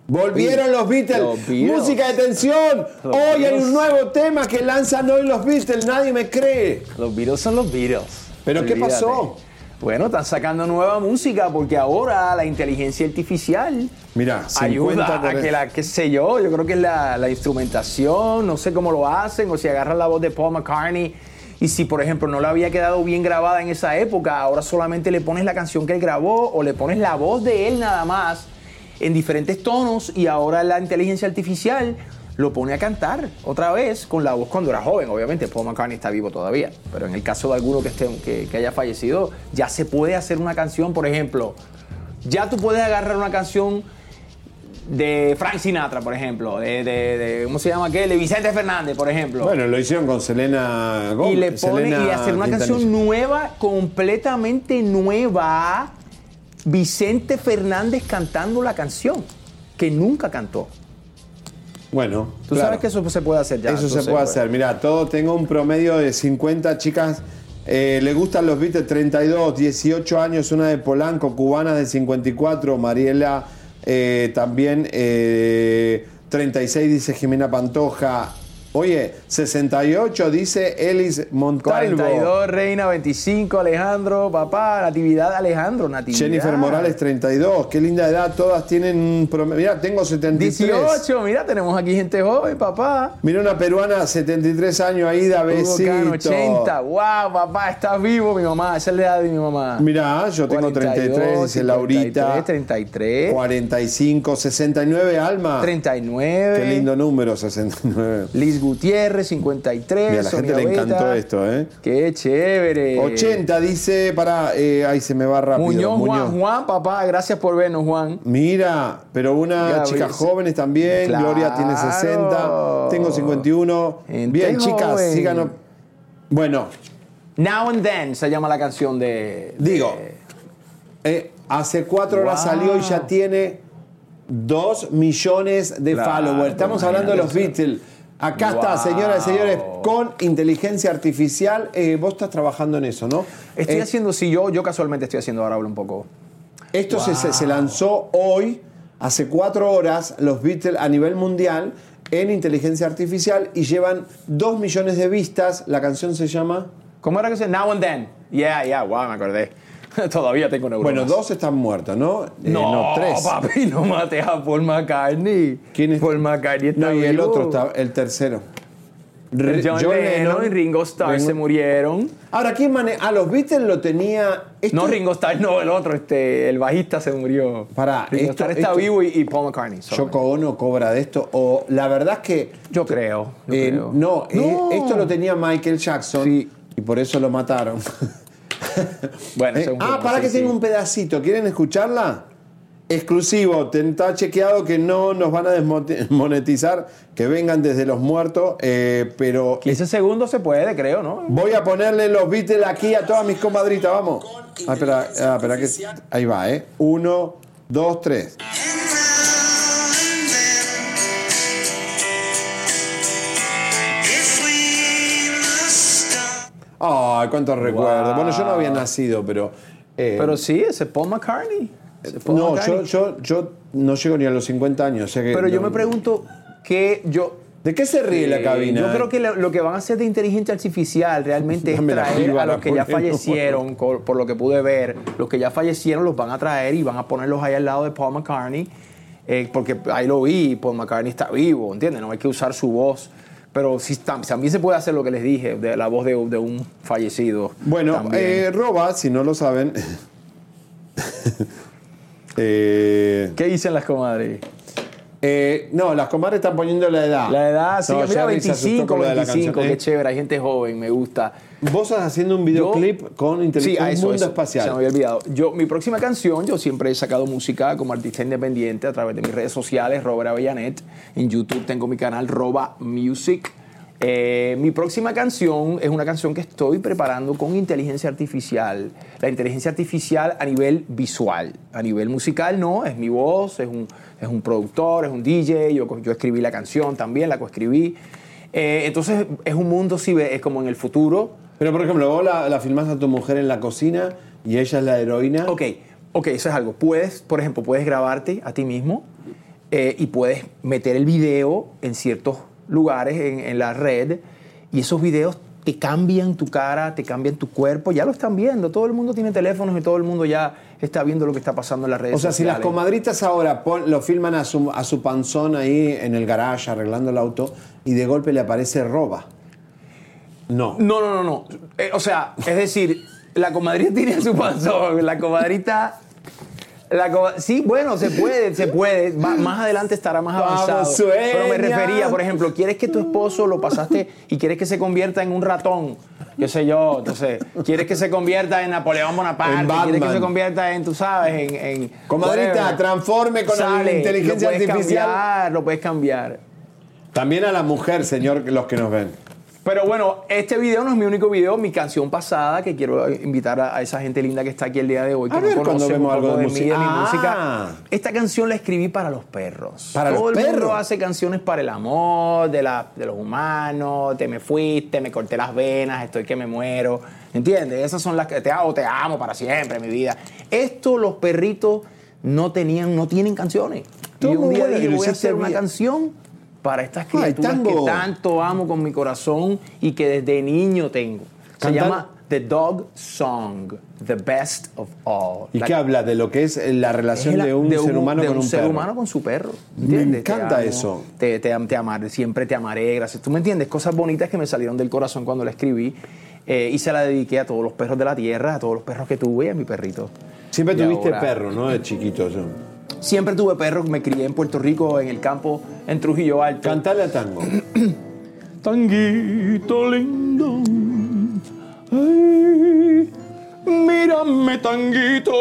Volvieron los Beatles. Los Beatles. Música de tensión. Los hoy hay un nuevo tema que lanzan hoy los Beatles. Nadie me cree. Los Beatles son los Beatles. ¿Pero qué pasó? Bueno, están sacando nueva música porque ahora la inteligencia artificial Mira, 50 ayuda a que la, qué sé yo, yo creo que es la, la instrumentación, no sé cómo lo hacen, o si agarran la voz de Paul McCartney y si, por ejemplo, no le había quedado bien grabada en esa época, ahora solamente le pones la canción que él grabó o le pones la voz de él nada más en diferentes tonos y ahora la inteligencia artificial lo pone a cantar otra vez con la voz cuando era joven. Obviamente, Paul McCartney está vivo todavía, pero en el caso de alguno que, esté, que, que haya fallecido, ya se puede hacer una canción, por ejemplo, ya tú puedes agarrar una canción de Frank Sinatra, por ejemplo, de, de- de- ¿cómo se llama aquel? De Vicente Fernández, por ejemplo. Bueno, lo hicieron con Selena Gómez. y le pone Selena y hacer una canción nueva, completamente nueva. Vicente Fernández cantando la canción que nunca cantó. Bueno, Tú claro. sabes que eso se puede hacer ya. Eso se puede pues, hacer. Mira, todo tengo un promedio de 50 chicas. eh, le gustan los Beatles 32, 18 años, una de Polanco, cubana de 54, Mariela eh, también eh, 36, dice Jimena Pantoja. Oye, 68 dice Elis Montalvo. 42, Reina, 25, Alejandro, papá, Natividad, Alejandro, Natividad. Jennifer Morales 32, qué linda edad, todas tienen un promedio. Mira, tengo 73. 18, mira, tenemos aquí gente joven, papá. Mira una peruana, 73 años, Aida Besito. Cano, 80, wow, papá, estás vivo, mi mamá, esa es la edad de mi mamá. Mira, yo tengo 33, dice Laurita. 33, 45, 69, Alma. 39. Qué lindo número, 69. Liz Gutiérrez, 53. Mira, a la gente le Beta. encantó esto, ¿eh? Qué chévere. 80 dice, para, eh, ahí se me va rápido. Muñoz, Juan, Juan, papá, gracias por vernos, Juan. Mira, pero una Gabriel, chica jóvenes también. Claro. Gloria tiene 60. Tengo 51. Gente Bien, chicas, síganos. Bueno, Now and Then se llama la canción de. Digo, eh, hace cuatro horas salió y ya tiene dos millones de Claro, followers. Estamos hablando de los. Beatles. Acá está, señoras y señores, con inteligencia artificial. Eh, vos estás trabajando en eso, ¿no? Estoy Eh, haciendo, sí, yo, yo casualmente estoy haciendo ahora hablo un poco. Esto se lanzó hoy, hace cuatro horas, los Beatles a nivel mundial en inteligencia artificial y llevan dos millones de vistas. La canción se llama. ¿Cómo era que se Now and Then? Yeah, yeah, wow, me acordé. Todavía tengo neuronas. Bueno, dos están muertos, ¿no? Eh, No, tres. papi, no mates a Paul McCartney. ¿Quién es? Paul McCartney está No, y el otro está, el tercero. John, Lennon y Ringo Starr Ringo- se murieron. Ahora, ¿quién mane A los Beatles lo tenía. esto- No, Ringo Starr, no, el otro, este, el bajista se murió. Pará, Ringo esto- Starr está esto- vivo y, y Paul McCartney. Yoko Ono cobra de esto. O la verdad es que. Yo creo. yo eh, creo. no, eh, No. esto lo tenía Michael Jackson Sí. y por eso lo mataron. Bueno, Eh, ah, para que tengo un pedacito. ¿Quieren escucharla? Exclusivo, está chequeado que no nos van a desmonetizar, que vengan desde los muertos, eh, pero 15 segundos se puede, creo, ¿no? voy a ponerle los Beatles aquí a todas mis comadritas, vamos. Ah, espera, ah, espera que ahí va, ¿eh? Uno, dos, tres. Ay, cuántos recuerdos. Bueno, yo no había nacido, pero. eh, Pero sí, ese es Paul McCartney. Ese es Paul no, McCartney. yo, yo, yo no llego ni a los 50 años. o sea que Pero yo me pregunto que yo. ¿De qué se ríe la cabina? Yo creo que lo, lo que van a hacer de inteligencia artificial realmente es traer a los que ya fallecieron, por lo que pude ver, los que ya fallecieron los van a traer y van a ponerlos ahí al lado de Paul McCartney, eh, porque ahí lo vi, Paul McCartney está vivo, ¿entiendes? No hay que usar su voz. Pero tam- también se puede hacer lo que les dije, de la voz de, de un fallecido. Bueno, eh, Roba, si no lo saben. eh, ¿Qué dicen las comadres? eh, no, las comadres están poniendo la edad. La edad, sí, No, mira, Jerry se asustó 25, con lo de la 25, canción. qué Eh, chévere, hay gente joven, me gusta. Vos estás haciendo un videoclip con Sí, inteligencia eso, mundo eso. espacial. Se me había olvidado. Yo, mi próxima canción, yo siempre he sacado música como artista independiente a través de mis redes sociales, Robert Avellanet. En YouTube tengo mi canal Roba Music. Eh, mi próxima canción es una canción que estoy preparando con inteligencia artificial. La inteligencia artificial a nivel visual. A nivel musical no, es mi voz, es un, es un productor, es un DJ. Yo, yo escribí la canción también, la coescribí. Eh, entonces es un mundo, sí, es como en el futuro. Pero, por ejemplo, vos la, la filmás a tu mujer en la cocina y ella es la heroína. Ok, ok, eso es algo. Puedes, por ejemplo, puedes grabarte a ti mismo eh, y puedes meter el video en ciertos lugares en, en la red y esos videos te cambian tu cara, te cambian tu cuerpo, ya lo están viendo. Todo el mundo tiene teléfonos y todo el mundo ya está viendo lo que está pasando en las redes O sea, si las comadritas ahora pon- lo filman a su, a su panzón ahí en el garage arreglando el auto y de golpe le aparece roba. No. No, no, no, no. Eh, o sea, es decir, la comadrita tiene su panzón, la comadrita... La coma- sí, bueno, se puede, se puede. Va- más adelante estará más Vamos, avanzado. sueña. Pero me refería, por ejemplo, quieres que tu esposo lo pasaste y quieres que se convierta en un ratón, qué sé yo, entonces, quieres que se convierta en Napoleón Bonaparte, En quieres que Batman. se convierta en, tú sabes, en... en Comadrita, whatever. transforme con la Sale, inteligencia lo puedes artificial. Cambiar, lo puedes cambiar. También a la mujer, señor, los que nos ven. Pero bueno, este video no es mi único video, mi canción pasada, que quiero invitar a, a esa gente linda que está aquí el día de hoy, que A no ver, conoce vemos algo de de, mí, música. de mi Ah. música. Esta canción la escribí para los perros. ¿Para los Todo el perros? mundo hace canciones para el amor, de, la, de los humanos, te me fuiste, me corté las venas, estoy que me muero. ¿Entiendes? Esas son las que te amo, te amo para siempre, mi vida. Esto los perritos no tenían, no tienen canciones. Todo y un día bueno, dije, voy a hiciste hacer una canción para estas Ay, criaturas que tango. tanto amo con mi corazón y que desde niño tengo. Se Cantar- llama The Dog Song, The Best of All. ¿Y La- qué habla de lo que es la relación es la- de un ser humano de con un, ser perro? humano con su perro. Me ¿entiendes? Te encanta amo, eso. Te, te, te amaré, siempre te amaré, gracias. ¿Tú me entiendes? Cosas bonitas que me salieron del corazón cuando la escribí. eh, y se la dediqué a todos los perros de la tierra, a todos los perros que tuve y a mi perrito. Siempre Y tuviste ahora- perro, ¿no? De chiquito. yo. Siempre tuve perros, me crié en Puerto Rico, en el campo, en Trujillo Alto. Cantale a tango. Tanguito lindo. Ay, mírame, tanguito.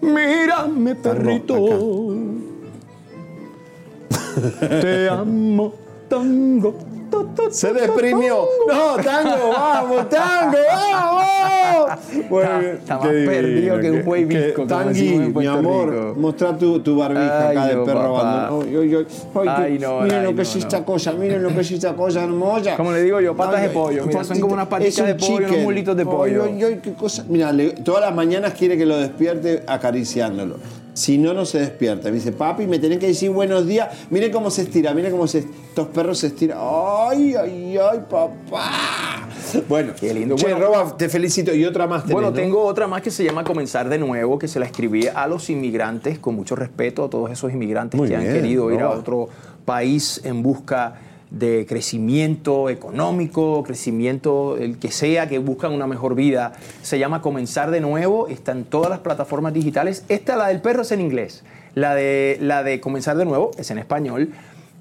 Mírame, perrito. Te amo, tango. Se deprimió. No, tango, vamos, tango, vamos. Bueno, está más qué divino, perdido que un visco, como Tangui, mi amor, Rico. mostrá tu, tu barbija Ay, acá de no, perro abandonado. Ay, ay, no, miren lo que no, es esta cosa, miren lo que es esta cosa hermosa. Como le digo yo, patas de pollo, mira, son como unas patitas de pollo, unos mulitos de pollo. Mira, todas las mañanas quiere que lo despierte acariciándolo. Si no, no se despierta. Me dice, papi, me tenés que decir buenos días. Miren cómo se estira, miren cómo se, estos perros se estiran. Ay, ay, ay, papá. Bueno, Qué lindo. Che, Bueno, Roba, te felicito. Y otra más tenés, Bueno, ¿no? tengo otra más que se llama Comenzar de Nuevo, que se la escribí a los inmigrantes, con mucho respeto a todos esos inmigrantes Muy que han querido ir a otro país en busca de crecimiento económico, crecimiento, el que sea, que buscan una mejor vida. Se llama Comenzar de Nuevo, está en todas las plataformas digitales. Esta, la del perro, es en inglés. La de, la de Comenzar de Nuevo es en español.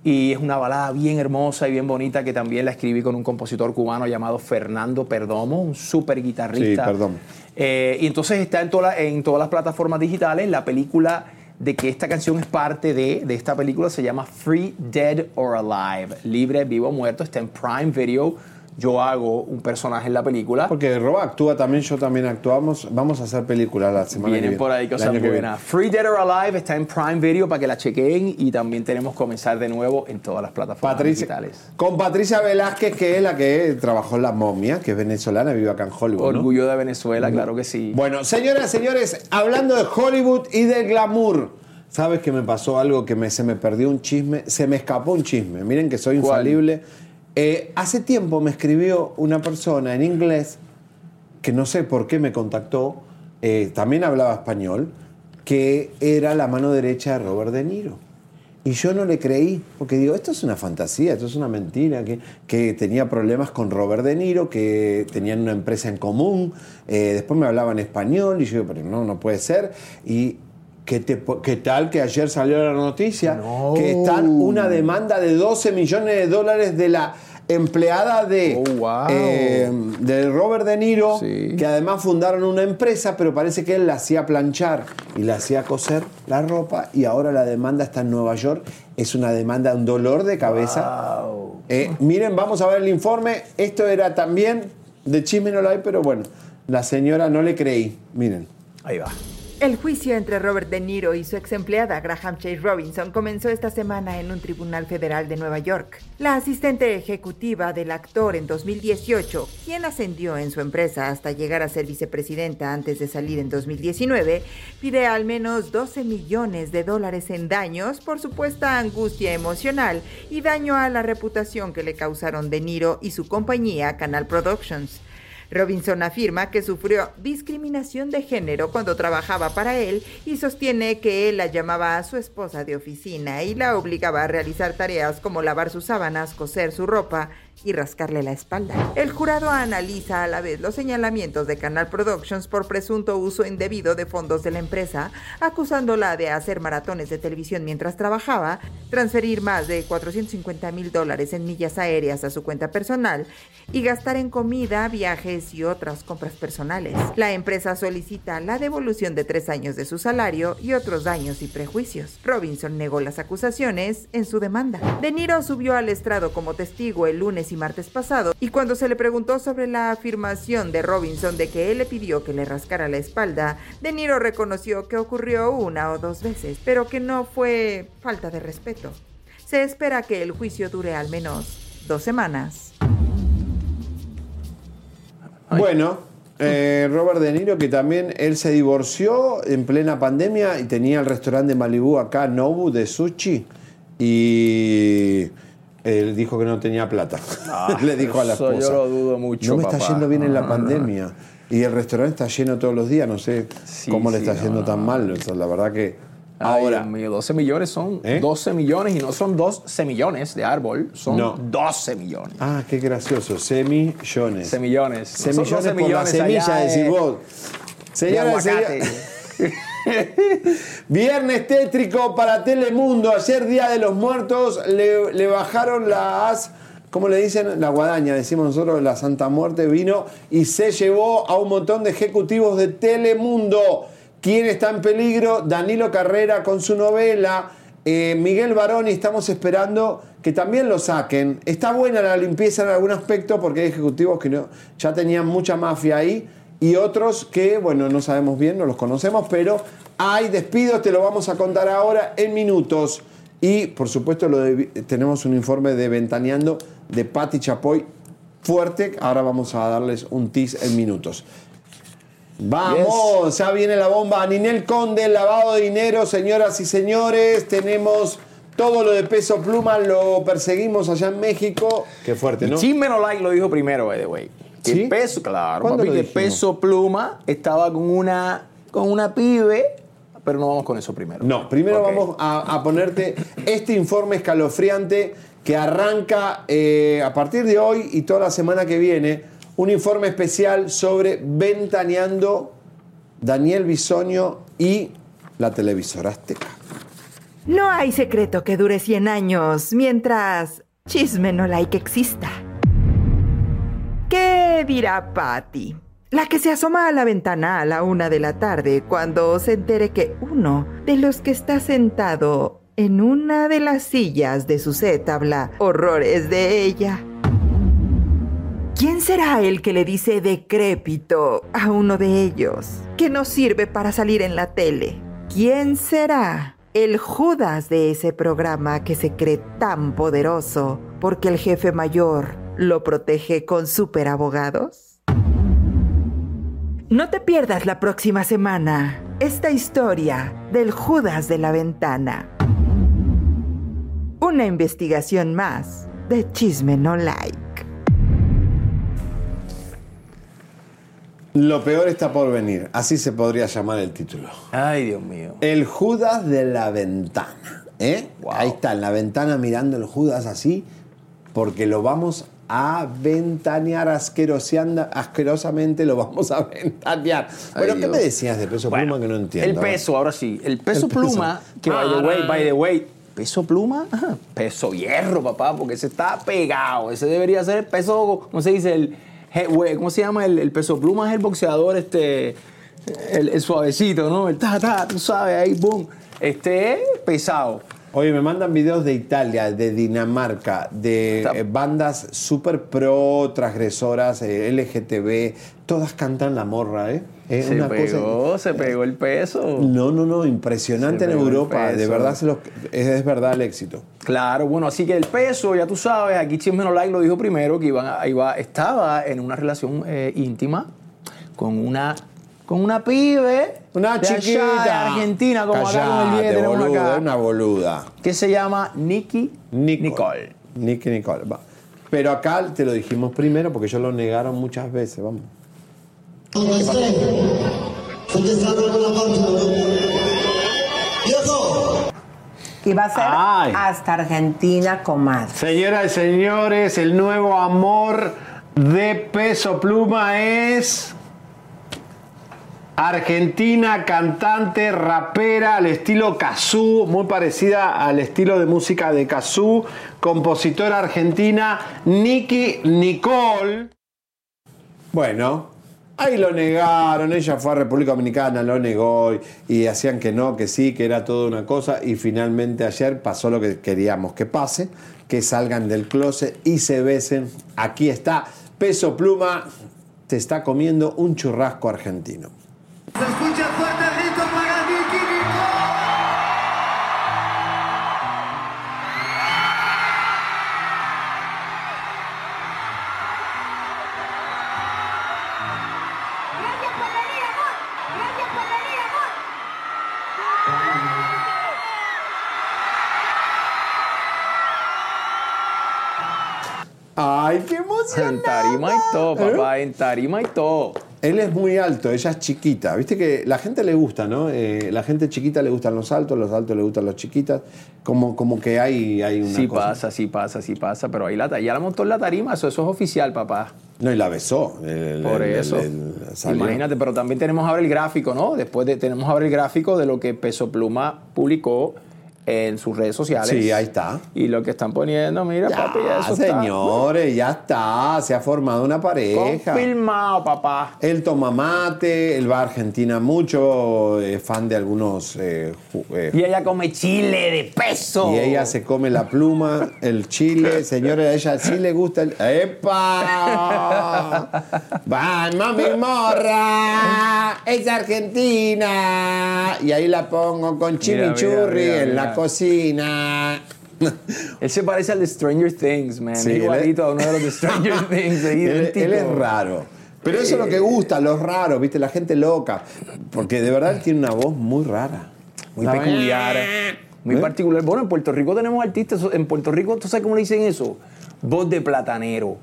Y es una balada bien hermosa y bien bonita que también la escribí con un compositor cubano llamado Fernando Perdomo, un súper guitarrista. Sí, Perdomo. Eh, y entonces está en, toda en todas las plataformas digitales. La película de que esta canción es parte de, de esta película se llama Free, Dead or Alive. Libre, vivo o muerto. Está en Prime Video. Yo hago un personaje en la película. Porque Roba actúa también, yo también actuamos. Vamos a hacer películas la semana que Vienen viene. por ahí cosas que buenas. Free Dead or Alive está en Prime Video para que la chequeen y también tenemos comenzar de nuevo en todas las plataformas Patricia, digitales. con Patricia Velázquez, que es la que trabajó en La Momia, que es venezolana, vive acá en Hollywood. ¿no? Orgullo de Venezuela, claro que sí. Bueno, señoras, señores, hablando de Hollywood y del glamour, ¿sabes que me pasó algo que me, se me perdió un chisme? Se me escapó un chisme. Miren que soy ¿Cuál? infalible. Eh, hace tiempo me escribió una persona en inglés que no sé por qué me contactó, eh, también hablaba español, que era la mano derecha de Robert De Niro. Y yo no le creí, porque digo, esto es una fantasía, esto es una mentira, que, que tenía problemas con Robert De Niro, que tenían una empresa en común, eh, después me hablaba en español y yo pero no, no puede ser. Y ¿qué, te po- qué tal que ayer salió la noticia? Que están una demanda de 12 millones de dólares de la empleada de, Oh, wow. eh, de Robert De Niro, que además fundaron una empresa, pero parece que él la hacía planchar y la hacía coser la ropa y ahora la demanda está en Nueva York. Es una demanda, un dolor de cabeza. Eh, miren, vamos a ver el informe. Esto era también de chisme no hay, pero bueno, la señora no le creí. Miren. Ahí va. El juicio entre Robert De Niro y su ex empleada Graham Chase Robinson comenzó esta semana en un tribunal federal de Nueva York. La asistente ejecutiva del actor en 2018, quien ascendió en su empresa hasta llegar a ser vicepresidenta antes de salir en 2019, pide al menos 12 millones de dólares en daños por supuesta angustia emocional y daño a la reputación que le causaron De Niro y su compañía Canal Productions. Robinson afirma que sufrió discriminación de género cuando trabajaba para él y sostiene que él la llamaba a su esposa de oficina y la obligaba a realizar tareas como lavar sus sábanas, coser su ropa y rascarle la espalda. El jurado analiza a la vez los señalamientos de Canal Productions por presunto uso indebido de fondos de la empresa, acusándola de hacer maratones de televisión mientras trabajaba, transferir más de 450 mil dólares en millas aéreas a su cuenta personal y gastar en comida, viajes y otras compras personales. La empresa solicita la devolución de tres años de su salario y otros daños y prejuicios. Robinson negó las acusaciones en su demanda. De Niro subió al estrado como testigo el lunes y martes pasado y cuando se le preguntó sobre la afirmación de Robinson de que él le pidió que le rascara la espalda, De Niro reconoció que ocurrió una o dos veces, pero que no fue falta de respeto. Se espera que el juicio dure al menos dos semanas. Bueno, eh, Robert De Niro, que también él se divorció en plena pandemia y tenía el restaurante de Malibú acá, Nobu, de sushi, y él dijo que no tenía plata. Le dijo a la eso yo esposa. lo dudo mucho, No me está papá. yendo bien en la No, no, no. pandemia. Y el restaurante está lleno todos los días, no sé cómo le sí, está no, yendo no, tan mal. O sea, la verdad que Ay, ahora... Mío, 12 millones son ¿Eh? 12 millones y no son 12 millones de árbol, son No. 12 millones. Ah, qué gracioso. Semillones. Semillones. No Semillones 12 por la millones semilla, allá de- decís vos. de Señoras y aguacate. señores. Viernes tétrico para Telemundo. Ayer, Día de los Muertos, le, bajaron las. ¿Cómo le dicen? La guadaña, decimos nosotros, la Santa Muerte vino y se llevó a un montón de ejecutivos de Telemundo. ¿Quién está en peligro? Danilo Carrera con su novela. Eh, Miguel Baroni, estamos esperando que también lo saquen. Está buena la limpieza en algún aspecto porque hay ejecutivos que ya tenían mucha mafia ahí y otros que, bueno, no sabemos bien, no los conocemos, pero hay despidos, te lo vamos a contar ahora en minutos. Y, por supuesto, lo de- tenemos un informe de Ventaneando de Patti Chapoy fuerte. Ahora vamos a darles un tease en minutos. Vamos, ya viene la bomba. Ninel Conde, lavado de dinero, señoras y señores. Tenemos todo lo de peso pluma, lo perseguimos allá en México. Qué fuerte, ¿no? Chisme no like lo dijo primero, by the way. Que peso, claro, ¿Cuándo papi, que peso pluma estaba con una, con una pibe, pero no vamos con eso primero. No, primero vamos a, a ponerte este informe escalofriante que arranca eh, a partir de hoy y toda la semana que viene. Un informe especial sobre Ventaneando, Daniel Bisoño y la televisora azteca. No hay secreto que dure 100 años mientras chisme no like exista. ¿Qué dirá Patty? La que se asoma a la ventana a la una de la tarde cuando se entere que uno de los que está sentado en una de las sillas de su set habla horrores de ella. ¿Quién será el que le dice decrépito a uno de ellos que no sirve para salir en la tele? ¿Quién será el Judas de ese programa que se cree tan poderoso porque el jefe mayor lo protege con superabogados? No te pierdas la próxima semana esta historia del Judas de la Ventana. Una investigación más de Chisme No Like. Lo peor está por venir, así se podría llamar el título. Ay, Dios mío. El Judas de la ventana. ¿eh? Ahí está, en la ventana mirando el Judas así, porque lo vamos a ventanear asquerosamente, lo vamos a ventanear. Bueno, Ay, ¿qué me decías de peso pluma que no entiendo? El peso, ahora sí. El peso El peso. pluma, que by the way, by the way, peso pluma, peso hierro, papá, porque ese está pegado. Ese debería ser el peso, ¿cómo se dice? El, ¿Cómo se llama? El, el peso pluma es el boxeador, este, el, el suavecito, ¿no? El ta, ta, tú sabes, ahí, boom. Este es pesado. Oye, me mandan videos de Italia, de Dinamarca, de eh, bandas super pro, transgresoras, eh, LGTB, todas cantan la morra, ¿eh? Es se una pegó, cosa- se pegó el peso. No, no, no, impresionante Se en Europa, de verdad se los- es, es verdad el éxito. Claro, bueno, así que el peso, ya tú sabes, aquí Chisme No Like lo dijo primero, que iban a- iba, estaba en una relación eh, íntima con una, con una pibe. Una de allá chiquita. de Argentina, como acá con el Callate, día tenemos boluda, acá. una boluda. Que se llama Nicky Nicole. Nicky Nicole, va. Pero acá te lo dijimos primero porque ellos lo negaron muchas veces, vamos. Y va a ser Ay. hasta Argentina, comadre. Señoras y señores, el nuevo amor de Peso Pluma es Argentina, cantante, rapera al estilo Kazoo, muy parecida al estilo de música de Kazoo, compositora argentina Nicky Nicole. Bueno, ahí lo negaron, ella fue a República Dominicana, lo negó y, hacían que no, que sí, que era toda una cosa y finalmente ayer pasó lo que queríamos que pase, que salgan del closet y se besen. Aquí está, Peso Pluma te está comiendo un churrasco argentino. Escucha fuerte grito para Nicky ¡Ay, qué emoción! En tarima y todo, papá, en tarima y todo. Él es muy alto, ella es chiquita. Viste que la gente le gusta, ¿no? Eh, la gente chiquita le gustan los altos, los altos le gustan los chiquitas. Como, como que hay, hay una Sí cosa. pasa, sí pasa, sí pasa, pero ahí la, ya la montó en la tarima, eso, eso es oficial, papá. No, y la besó. El- Por el- eso. el-. Imagínate, pero también tenemos ahora el gráfico, ¿no? Después de, tenemos ahora el gráfico de lo que Peso Pluma publicó en sus redes sociales. Sí, ahí está. Y lo que están poniendo, mira, papi, Ah, eso está. señores, ya está. Se ha formado una pareja. Confirmado, papá. Él toma mate, él va a Argentina mucho, es fan de algunos. eh, eh, Y ella come chile de peso. y ella se come la pluma, el chile. Señores, a ella sí le gusta el. ¡Epa! ¡Va, mami morra! ¡Es Argentina! Y ahí la pongo con Mira, chimichurri mira, mira, en la. Cocina. Él se parece al de Stranger Things, man. Sí, él es- Igualito a uno de los de Stranger Things. ahí, él, él es raro. Pero eso es lo que gusta, los raros, ¿viste? La gente loca. Porque de verdad tiene una voz muy rara. Muy peculiar. Muy ¿Eh? particular. Bueno, en Puerto Rico tenemos artistas. En Puerto Rico, ¿tú sabes cómo le dicen eso? Voz de platanero.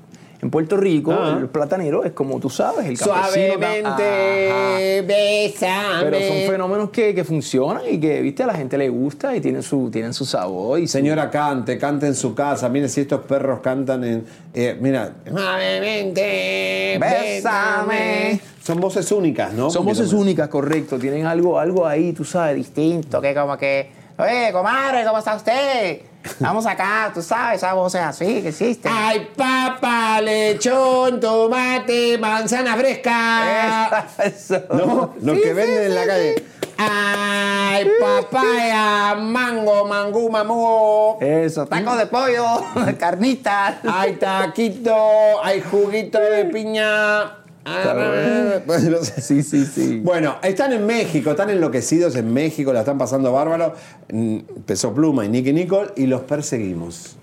En Puerto Rico, Ah. el platanero es como tú sabes, el campesino. Suavemente, bésame. Pero son fenómenos que, que funcionan y que, viste, a la gente le gusta y tienen su, tienen su sabor. Y su- Señora, cante, cante en su casa. Mire si estos perros cantan en. eh, mira. Suavemente, Bésame. Son voces únicas, ¿no? Son voces no- únicas, correcto. Tienen algo, algo ahí, tú sabes, distinto. Que como que, oye, comadre, ¿cómo está usted? Vamos acá, tú sabes, esa voz es así, que existe. Ay, papa, lechón, tomate, manzana fresca. Eso. ¿No? Los Sí, que sí, venden en la sí. calle. Ay, papaya, mango, mangú, mamú. Eso, tacos de pollo, carnitas. Hay taquito, hay juguito de piña. No sé. Sí, sí, sí. Bueno, están en México, están enloquecidos en México, la están pasando bárbaro. Mm, Peso Pluma y Nicky Nicole y los perseguimos.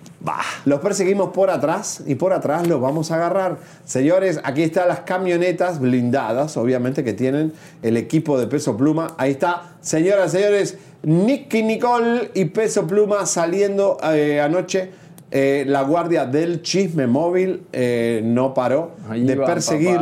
Los perseguimos por atrás y por atrás los vamos a agarrar. Señores, aquí están las camionetas blindadas, obviamente que tienen el equipo de Peso Pluma. Ahí está, señoras, señores, Nicky Nicole y Peso Pluma saliendo eh, anoche. Eh, la guardia del chisme móvil eh, no paró Ahí de va, perseguir.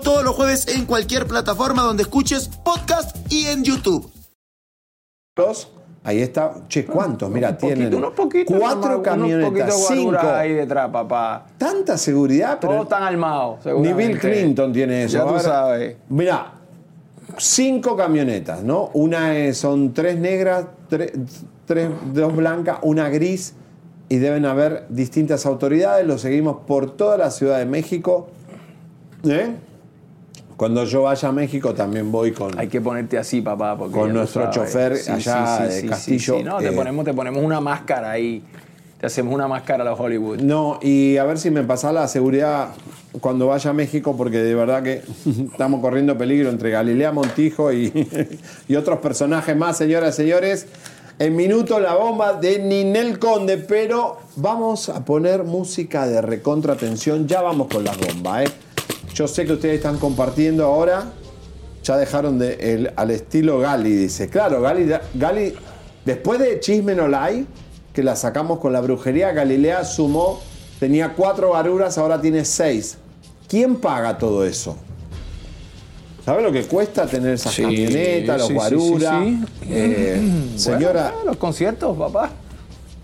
todos los jueves en cualquier plataforma donde escuches podcast y en YouTube. Dos, Ahí está. Che, ¿cuántos? Mira, Un poquito, tienen unos poquitos, cuatro nomás, unos camionetas, poquitos cinco. ahí detrás, papá. Tanta seguridad, pero Todos están armados. ni Bill. Clinton tiene eso. Ya tú sabes. Mira, cinco camionetas, ¿no? Una es- son tres negras, tres, tres- dos blancas, una gris y deben haber distintas autoridades. Lo seguimos por toda la Ciudad de México. ¿Eh? Cuando yo vaya a México también voy con... Hay que ponerte así, papá. porque Con nuestro chofer allá de Castillo, No, te, eh, ponemos, te ponemos una máscara ahí. Te hacemos una máscara a los Hollywood. No, y a ver si me pasa la seguridad cuando vaya a México, porque de verdad que estamos corriendo peligro entre Galilea Montijo y, y otros personajes más, señoras y señores. En minuto la bomba de Ninel Conde, pero vamos a poner música de recontratención. Ya vamos con la bomba, ¿eh? Yo sé que ustedes están compartiendo ahora. Ya dejaron de el- al estilo Gali, dice. Claro, Gali, Gali, después de Chisme No Lie, que la sacamos con la brujería, Galilea sumó, tenía cuatro varuras, ahora tiene seis. ¿Quién paga todo eso? ¿Sabe lo que cuesta tener esas Sí, camionetas, los sí, varuras? sí, sí. Eh, Bueno, señora, bueno, los conciertos, papá.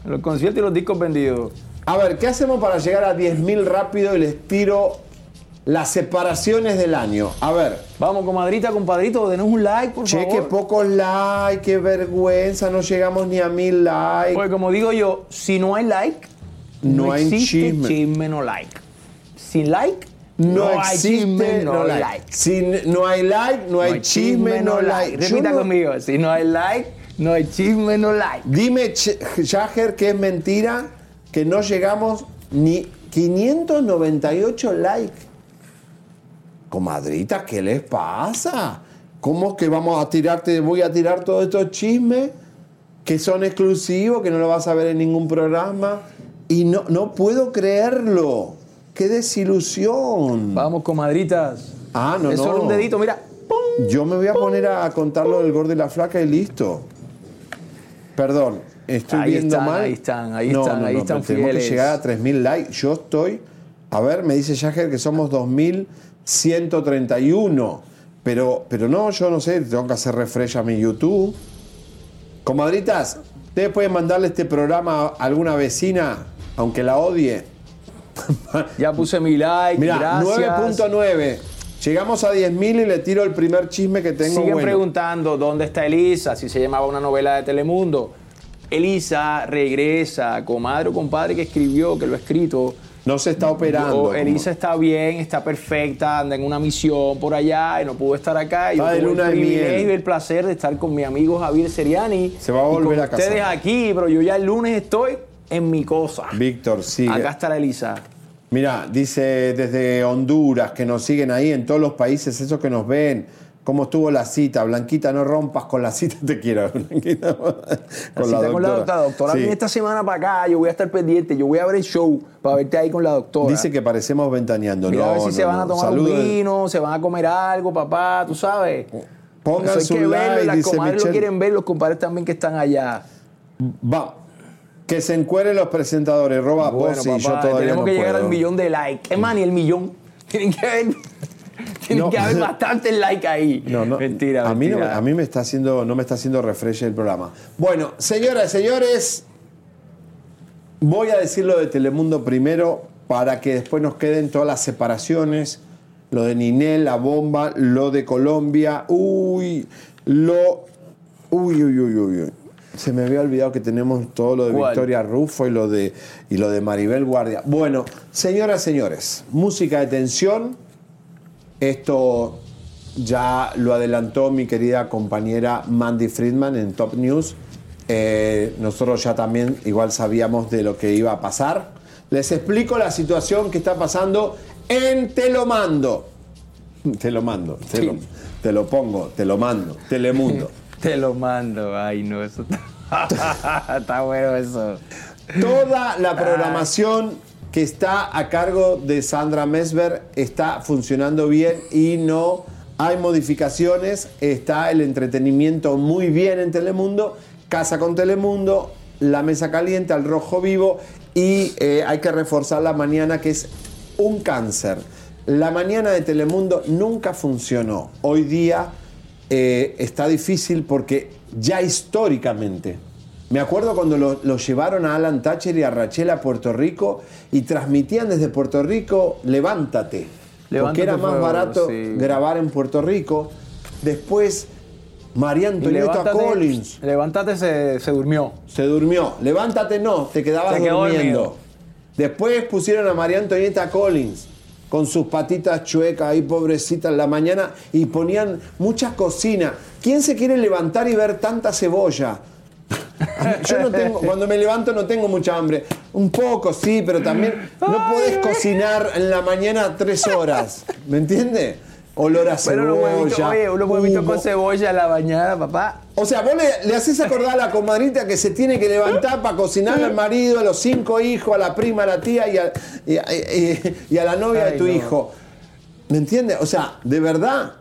Los conciertos y los discos vendidos. a ver, ¿qué hacemos para llegar a 10.000 rápido y les tiro las separaciones del año? A ver. Vamos, comadrita, compadrito, denos un like, por Che, favor. qué pocos likes, qué vergüenza, no llegamos ni a mil likes. Porque como digo yo, si no hay like, No no, hay existe chisme. no like. Sin like, No, no, hay chisme, no, like. like. Si no hay like, no, hay chisme, no like. Yo Repita conmigo, si no hay like, no hay chisme, no like. Dime, Jagger, que es mentira que no llegamos ni 598 likes. Comadrita, ¿qué les pasa? ¿Cómo que vamos a tirarte, voy a tirar todos estos chismes que son exclusivos, que no lo vas a ver en ningún programa? Y no, no puedo creerlo. ¡Qué desilusión! Vamos, comadritas. Ah, no, es no. solo un dedito, mira. Yo me voy a poner a contar lo del gordo y la flaca y listo. Perdón. estoy Ahí viendo están, mal. ahí están, ahí No, están, no, ahí están Tenemos que llegar a 3.000 likes. Yo estoy. A ver, me dice Jagger que somos 2.131. Pero, pero no, yo no sé, tengo que hacer refresh a mi YouTube. Comadritas, ustedes pueden mandarle este programa a alguna vecina, aunque la odie. Ya puse mi like, Mira, gracias. 9.9. Llegamos a 10.000 y le tiro el primer chisme que tengo Siguen bueno. preguntando dónde está Elisa, si se llamaba una novela de Telemundo. Elisa regresa, comadre o compadre que escribió, que lo ha escrito. No se está operando. Elisa está bien, está perfecta, anda en una misión por allá y no pudo estar acá. Y yo tuve el privilegio y el placer de estar con mi amigo Javier Seriani. Se va a y volver con a casar. ustedes aquí, pero yo ya el lunes estoy en mi cosa. Víctor, sigue. Acá está la Elisa. Mira, dice desde Honduras que nos siguen ahí en todos los países, esos que nos ven. ¿Cómo estuvo la cita? Blanquita, no rompas con la cita, te quiero. Blanquita, con La cita con la doctora. Doctora, Sí. esta semana para acá, yo voy a estar pendiente, yo voy a ver el show para verte ahí con la doctora. Dice que parecemos ventaneando. Mira no, a ver si no, se van a tomar Saludos. un vino, se van a comer algo, papá, tú sabes. Pongan Eso hay su que verlo, like, y las comadres lo quieren ver, los compadres también que están allá. Va. Que se encueren los presentadores. Roba Bueno, papá, yo todavía tenemos no que llegar puedo. al millón de likes. Es más, ni el millón. Tienen que haber, tienen No. que haber bastantes likes ahí. No, no. Mentira, a mí, no, mentira. a mí me está haciendo, no me está haciendo refresh el programa. Bueno, señoras y señores, voy a decir lo de Telemundo primero para que después nos queden todas las separaciones. Lo de Ninel, la bomba, lo de Colombia. Uy, lo. Uy, uy, uy, uy. uy. Se me había olvidado que tenemos todo lo de ¿Cuál? Victoria Rufo y lo de, y lo de Maribel Guardia. Bueno, señoras señores, música de tensión. Esto ya lo adelantó mi querida compañera Mandy Friedman en Top News. Eh, nosotros ya también igual sabíamos de lo que iba a pasar. Les explico la situación que está pasando en Te lo mando. Te lo mando, te, lo, te lo pongo, te lo mando, Telemundo. Te lo mando. Ay, no, eso está, está bueno eso. Toda la programación que está a cargo de Sandra Mesber está funcionando bien y no hay modificaciones. Está el entretenimiento muy bien en Telemundo, Casa con Telemundo, La Mesa Caliente, Al Rojo Vivo y eh, hay que reforzar la mañana que es un cáncer. La mañana de Telemundo nunca funcionó. Hoy día eh, está difícil porque ya históricamente me acuerdo cuando lo, lo llevaron a Alan Thatcher y a Rachel a Puerto Rico y transmitían desde Puerto Rico Levántate. porque era más barato sí. grabar en Puerto Rico. Después, María Antonieta levántate, Collins Levántate se, se durmió. se durmió. Levántate no, te quedabas Se durmiendo. dormido. Después pusieron a María Antonieta Collins con sus patitas chuecas ahí, pobrecita, en la mañana y ponían mucha cocina. ¿Quién se quiere levantar y ver tanta cebolla? Yo no tengo, cuando me levanto no tengo mucha hambre. Un poco, sí, pero también no podés cocinar en la mañana tres horas. ¿Me entiendes? Olor a Pero huevitos, cebolla. oye, huevitos humo. con cebolla a la bañana, papá. O sea, vos le, le haces acordar a la comadrita que se tiene que levantar para cocinar al marido, a los cinco hijos, a la prima, a la tía y a, y a- y- y a la novia de tu no. hijo. ¿Me entiendes? O sea, de verdad,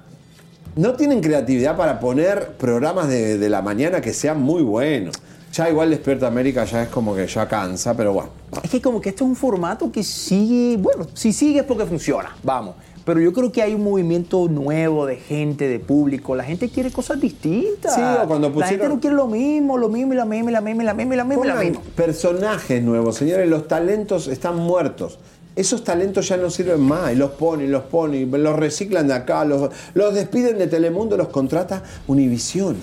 no tienen creatividad para poner programas de, de la mañana que sean muy buenos. Ya igual Despierta América ya es como que ya cansa, pero bueno. Es que como que esto es un formato que sigue, bueno, si sigue es porque funciona, vamos. Pero yo creo que hay un movimiento nuevo de gente, de público. La gente quiere cosas distintas. Sí, o cuando La gente pusieron- no quiere lo mismo, lo mismo y la misma y la misma y la misma y la misma y la misma. personajes nuevos, señores, los talentos están muertos. Esos talentos ya no sirven más, y los ponen, los ponen, los reciclan de acá, los, los despiden de Telemundo, los contrata Univisión.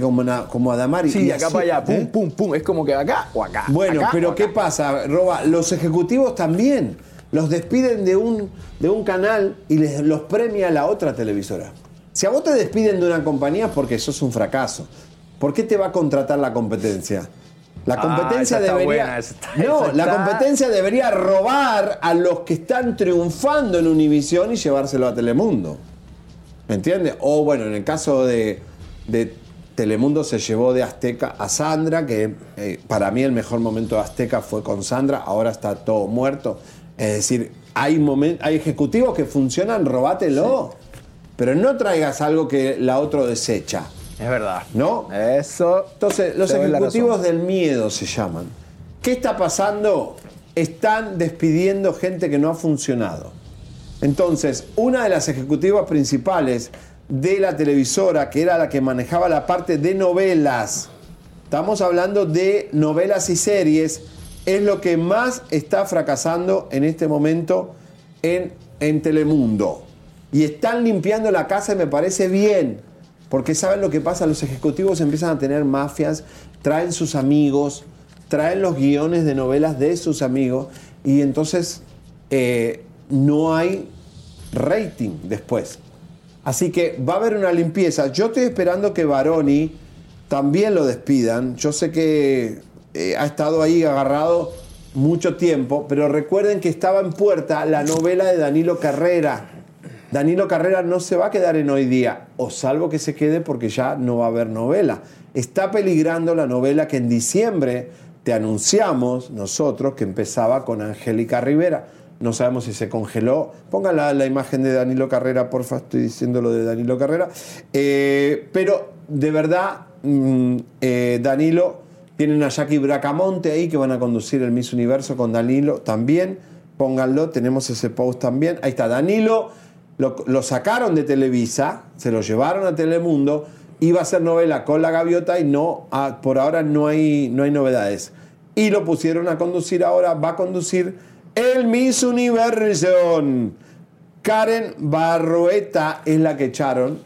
Como, na- como Adamari. Sí, y de acá así, para allá, pum, ¿eh? pum, pum. Es como que acá o acá. Bueno, acá pero ¿qué pasa, Roba? Los ejecutivos también. Los despiden de un, de un canal y les, los premia la otra televisora. Si a vos te despiden de una compañía es porque sos un fracaso. ¿Por qué te va a contratar la competencia? La Ah, competencia debería. buena, esa está- no, la competencia debería robar a los que están triunfando en Univisión y llevárselo a Telemundo. ¿Me entiendes? O bueno, en el caso de, de Telemundo se llevó de Azteca a Sandra, que eh, para mí el mejor momento de Azteca fue con Sandra, ahora está todo muerto. Es decir, hay, hay ejecutivos que funcionan, robátelo. Pero no traigas algo que la otra desecha. Es verdad. ¿No? Eso. Entonces, los ejecutivos del miedo se llaman. ¿Qué está pasando? Están despidiendo gente que no ha funcionado. Entonces, una de las ejecutivas principales de la televisora, que era la que manejaba la parte de novelas, estamos hablando de novelas y series, es lo que más está fracasando en este momento en, en Telemundo. Y están limpiando la casa y me parece bien, porque saben lo que pasa, los ejecutivos empiezan a tener mafias, traen sus amigos, traen los guiones de novelas de sus amigos y entonces eh, no hay rating después. Así que va a haber una limpieza. Yo estoy esperando que Baroni también lo despidan. Yo sé que eh, ha estado ahí agarrado mucho tiempo, pero recuerden que estaba en puerta la novela de Danilo Carrera. Danilo Carrera no se va a quedar en hoy día, o salvo que se quede porque ya no va a haber novela. Está peligrando la novela que en diciembre te anunciamos nosotros que empezaba con Angélica Rivera. No sabemos si se congeló. Pongan la, imagen de Danilo Carrera, porfa, estoy diciendo lo de Danilo Carrera. Eh, pero de verdad, mm, eh, Danilo, tienen a Jackie Bracamonte ahí que van a conducir el Miss Universo con Danilo también. Pónganlo, tenemos ese post también. Ahí está, Danilo lo, lo sacaron de Televisa, se lo llevaron a Telemundo, iba a ser novela con la gaviota y no, ah, por ahora no hay, no hay novedades. Y lo pusieron a conducir ahora, va a conducir el Miss Universo. Karen Barrueta es la que echaron,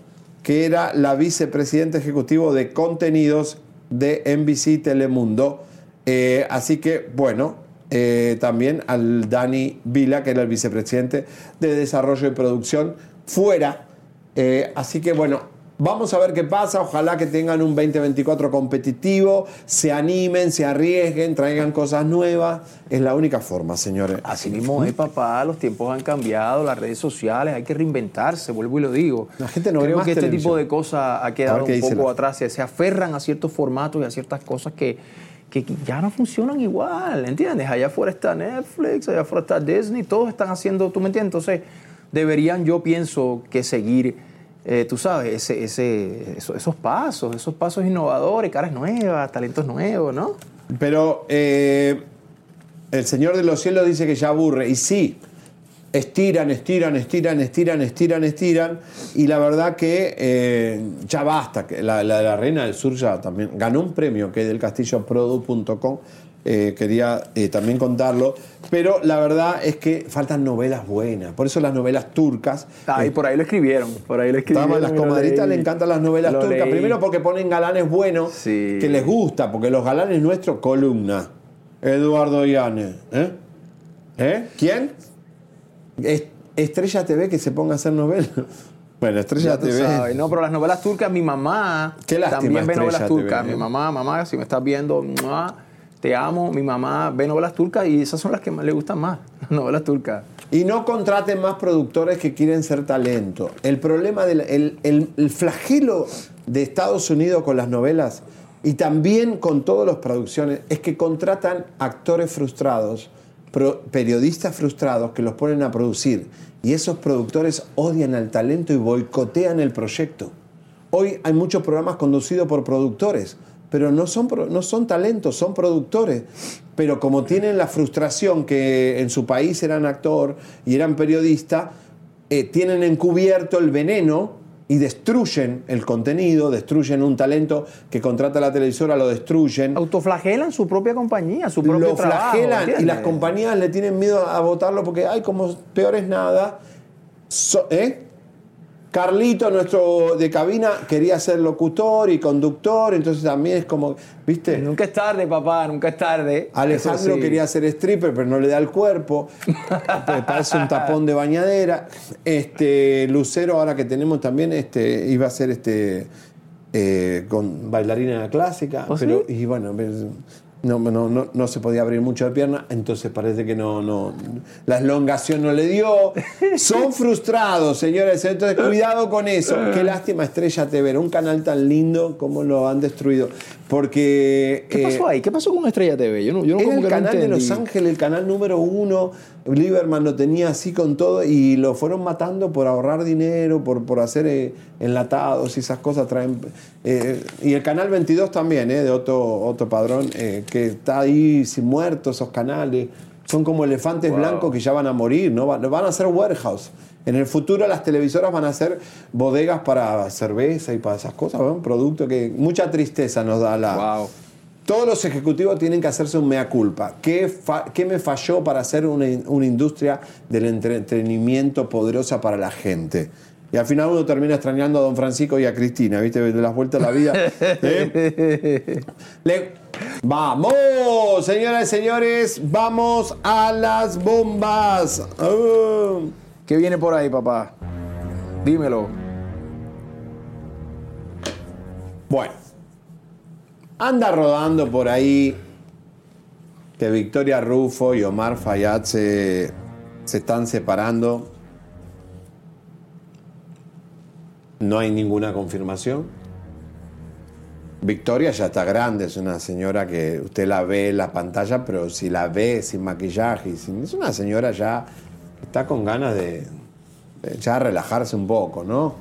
que era la vicepresidenta ejecutivo de contenidos de NBC Telemundo. Eh, así que, bueno, eh, también al Dani Vila, que era el vicepresidente de Desarrollo y Producción, fuera. Eh, así que, bueno, vamos a ver qué pasa. Ojalá que tengan un 2024 competitivo, se animen, se arriesguen, traigan cosas nuevas. Es la única forma, señores. Así mismo es, papá. Los tiempos han cambiado, las redes sociales, hay que reinventarse, vuelvo y lo digo. La gente no Creo más que este televisión. tipo de cosas ha quedado un poco la- atrás. Se, se aferran a ciertos formatos y a ciertas cosas que, que ya no funcionan igual, ¿entiendes? Allá afuera está Netflix, allá afuera está Disney, todos están haciendo, ¿tú me entiendes? Entonces, deberían, yo pienso, que seguir, eh, tú sabes, ese, esos, pasos, esos pasos innovadores, caras nuevas, talentos nuevos, ¿no? Pero eh, el Señor de los Cielos dice que ya aburre. Y sí, estiran, estiran, estiran, estiran, estiran, estiran. Y la verdad que eh, ya basta. La, la, la Reina del Sur ya también ganó un premio que es del castilloprodu.com. Eh, quería eh, también contarlo. Pero la verdad es que faltan novelas buenas. Por eso las novelas turcas. Ah, y por ahí lo escribieron, por ahí lo escribieron. Estaban las comadritas, le encantan las novelas Lo turcas. leí. Primero porque ponen galanes buenos que les gusta, porque los galanes nuestros, columna. Eduardo Yane. ¿Eh? ¿Eh? ¿Quién? Es- Estrella TV que se ponga a hacer novelas. Bueno, Estrella TV. sabes. No, pero las novelas turcas, mi mamá Qué lástima, también ve Estrella novelas turcas. TV, ¿eh? Mi mamá, mamá, si me estás viendo, ¡mua! Te amo. Mi mamá ve novelas turcas y esas son las que más le gustan más, las novelas turcas. Y no contraten más productores que quieren ser talento. El problema del el, el- el flagelo de Estados Unidos con las novelas y también con todas las producciones es que contratan actores frustrados, periodistas frustrados que los ponen a producir. Y esos productores odian al talento y boicotean el proyecto. Hoy hay muchos programas conducidos por productores, pero no son, no son talentos, son productores. Pero como tienen la frustración que en su país eran actor y eran periodista, eh, tienen encubierto el veneno y destruyen el contenido, destruyen un talento que contrata la televisora, lo destruyen. Autoflagelan su propia compañía, su propio Lo trabajo, flagelan y las compañías le tienen miedo a votarlo porque, ay, como peor es nada. So- ¿eh? Carlito, nuestro de cabina, quería ser locutor y conductor, entonces también es como, ¿viste? Nunca es tarde, papá, nunca es tarde. Alejandro sí. quería ser stripper, pero no le da el cuerpo. Parece un tapón de bañadera. Este, Lucero, ahora que tenemos también, este, iba a ser este eh, con bailarina clásica. ¿Oh, pero, sí? Y bueno, no, no, no, no se podía abrir mucho de pierna, entonces parece que no, no. La elongación no le dio. Son frustrados, señores. Entonces, cuidado con eso. Qué lástima, Estrella TV, un canal tan lindo como lo han destruido. Porque. ¿Qué pasó eh, ahí? ¿Qué pasó con Estrella TV? Yo no, yo no era como el que no canal de. Los Ángeles, el canal número uno. Lieberman lo tenía así con todo y lo fueron matando por ahorrar dinero, por, por hacer eh, enlatados y esas cosas. Traen, eh, y el canal 22 también, eh, de Otto, Otto Padrón, que está ahí sin muertos esos canales. Son como elefantes Wow. blancos que ya van a morir, ¿no? Van, a ser warehouse. En el futuro las televisoras van a ser bodegas para cerveza y para esas cosas, ¿no? un producto que mucha tristeza nos da la, todos los ejecutivos tienen que hacerse un mea culpa. ¿Qué, fa- qué me falló para hacer una, una industria del entretenimiento poderosa para la gente? Y al final uno termina extrañando a don Francisco y a Cristina, ¿viste? De las vueltas a la vida. ¿Eh? Le- Vamos, señoras y señores, vamos a las bombas. Ah. ¿Qué viene por ahí, papá? Dímelo. Bueno, anda rodando por ahí que Victoria Rufo y Omar Fayad se, se están separando. No hay ninguna confirmación. Victoria ya está grande, es una señora que usted la ve en la pantalla, pero si la ve sin maquillaje, sin- es una señora ya está con ganas de, ya relajarse un poco, ¿no?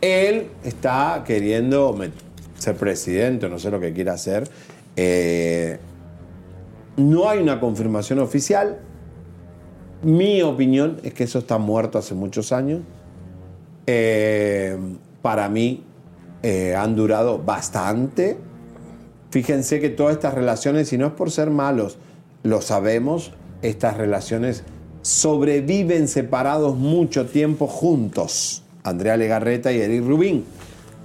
Él está queriendo ser presidente, no sé lo que quiera hacer. Eh, no hay una confirmación oficial. Mi opinión es que eso está muerto hace muchos años. Eh, para mí eh, han durado bastante. Fíjense que todas estas relaciones, y no es por ser malos, lo sabemos, estas relaciones sobreviven separados mucho tiempo juntos. Andrea Legarreta y Eric Rubín.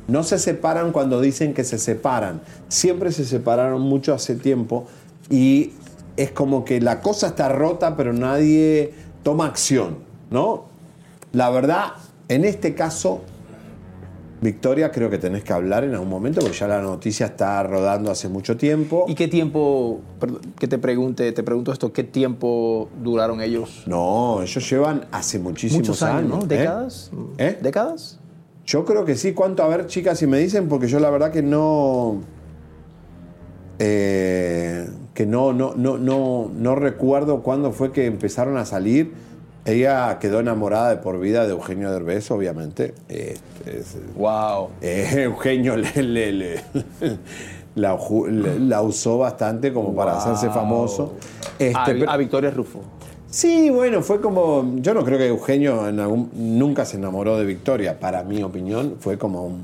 No se separan cuando dicen que se separan. Siempre se separaron mucho hace tiempo y es como que la cosa está rota, pero nadie toma acción, ¿no? La verdad, en este caso, Victoria, creo que tenés que hablar en algún momento, porque ya la noticia está rodando hace mucho tiempo. ¿Y qué tiempo, que te pregunte, te pregunto esto, qué tiempo duraron ellos? No, ellos llevan hace muchísimos Muchos años, ¿no? ¿eh? ¿Décadas? ¿Eh? ¿Décadas? Yo creo que sí. ¿Cuánto? A ver, chicas, si me dicen, porque yo la verdad que no. eh, que no, no, no, no, no recuerdo cuándo fue que empezaron a salir. Ella quedó enamorada de por vida de Eugenio Derbez, obviamente. wow. Eugenio le, le- le- la, usó bastante como para hacerse famoso. a, Este, a Victoria Rufo. Sí, bueno, fue como. Yo no creo que Eugenio en algún- nunca se enamoró de Victoria. Para mi opinión, fue como. un,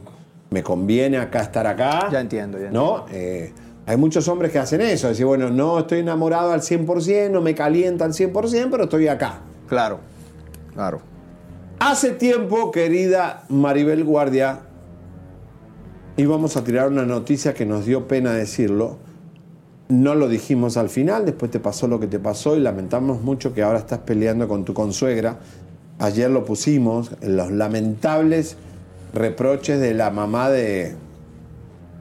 me conviene acá estar acá. Ya entiendo, ya ¿No? Eh, hay muchos hombres que hacen eso. Decir, bueno, no estoy enamorado al 100%, no me calienta al 100%, pero estoy acá. Claro, claro. Hace tiempo, querida Maribel Guardia, íbamos a tirar una noticia que nos dio pena decirlo. No lo dijimos al final, después te pasó lo que te pasó y lamentamos mucho que ahora estás peleando con tu consuegra. Ayer lo pusimos, los lamentables reproches de la mamá de,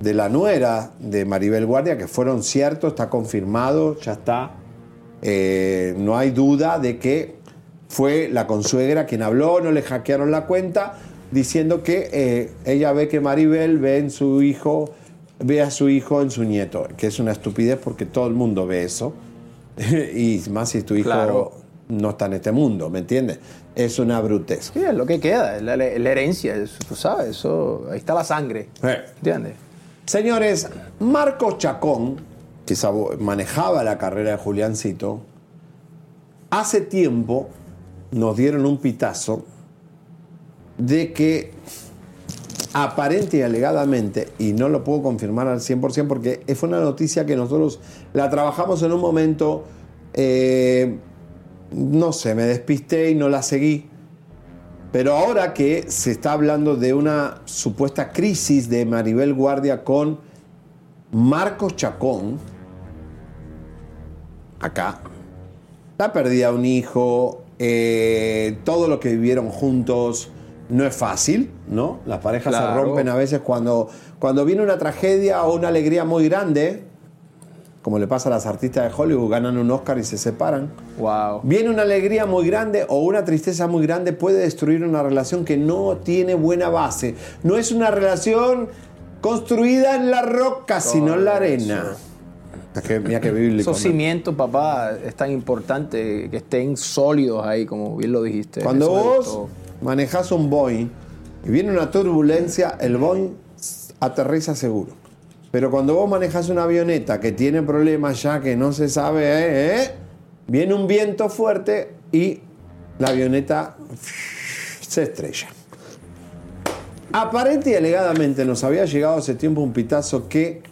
de la nuera de Maribel Guardia, que fueron ciertos, está confirmado, ya está. Eh, no hay duda de que fue la consuegra quien habló, no le hackearon la cuenta, diciendo que eh, ella ve que Maribel ve en su hijo, ve a su hijo en su nieto, que es una estupidez porque todo el mundo ve eso. y más si tu hijo Claro. no está en este mundo, ¿me entiendes? Es una brutez. Sí, es lo que queda, es la, la herencia, eso, tú sabes, eso, ahí está la sangre. ¿Entiendes? Señores, Marcos Chacón, que manejaba la carrera de Juliancito, hace tiempo nos dieron un pitazo de que aparente y alegadamente, y no lo puedo confirmar al 100% porque fue una noticia que nosotros la trabajamos en un momento, eh, no sé, me despisté y no la seguí. Pero ahora que se está hablando de una supuesta crisis de Maribel Guardia con Marcos Chacón, acá, la pérdida de un hijo, eh, todo lo que vivieron juntos, no es fácil, ¿no? Las parejas se rompen a veces cuando, cuando viene una tragedia o una alegría muy grande, como le pasa a las artistas de Hollywood, ganan un Oscar y se separan. Wow. Viene una alegría muy grande o una tristeza muy grande, puede destruir una relación que no tiene buena base. No es una relación construida en la roca, sino en la arena. Mira qué bíblico. Esos cimientos, papá, es tan importante que estén sólidos ahí, como bien lo dijiste. Cuando vos manejas un Boeing y viene una turbulencia, el Boeing aterriza seguro. Pero cuando vos manejas una avioneta que tiene problemas ya que no se sabe, eh, eh, viene un viento fuerte y la avioneta se estrella. Aparente y alegadamente nos había llegado hace tiempo un pitazo que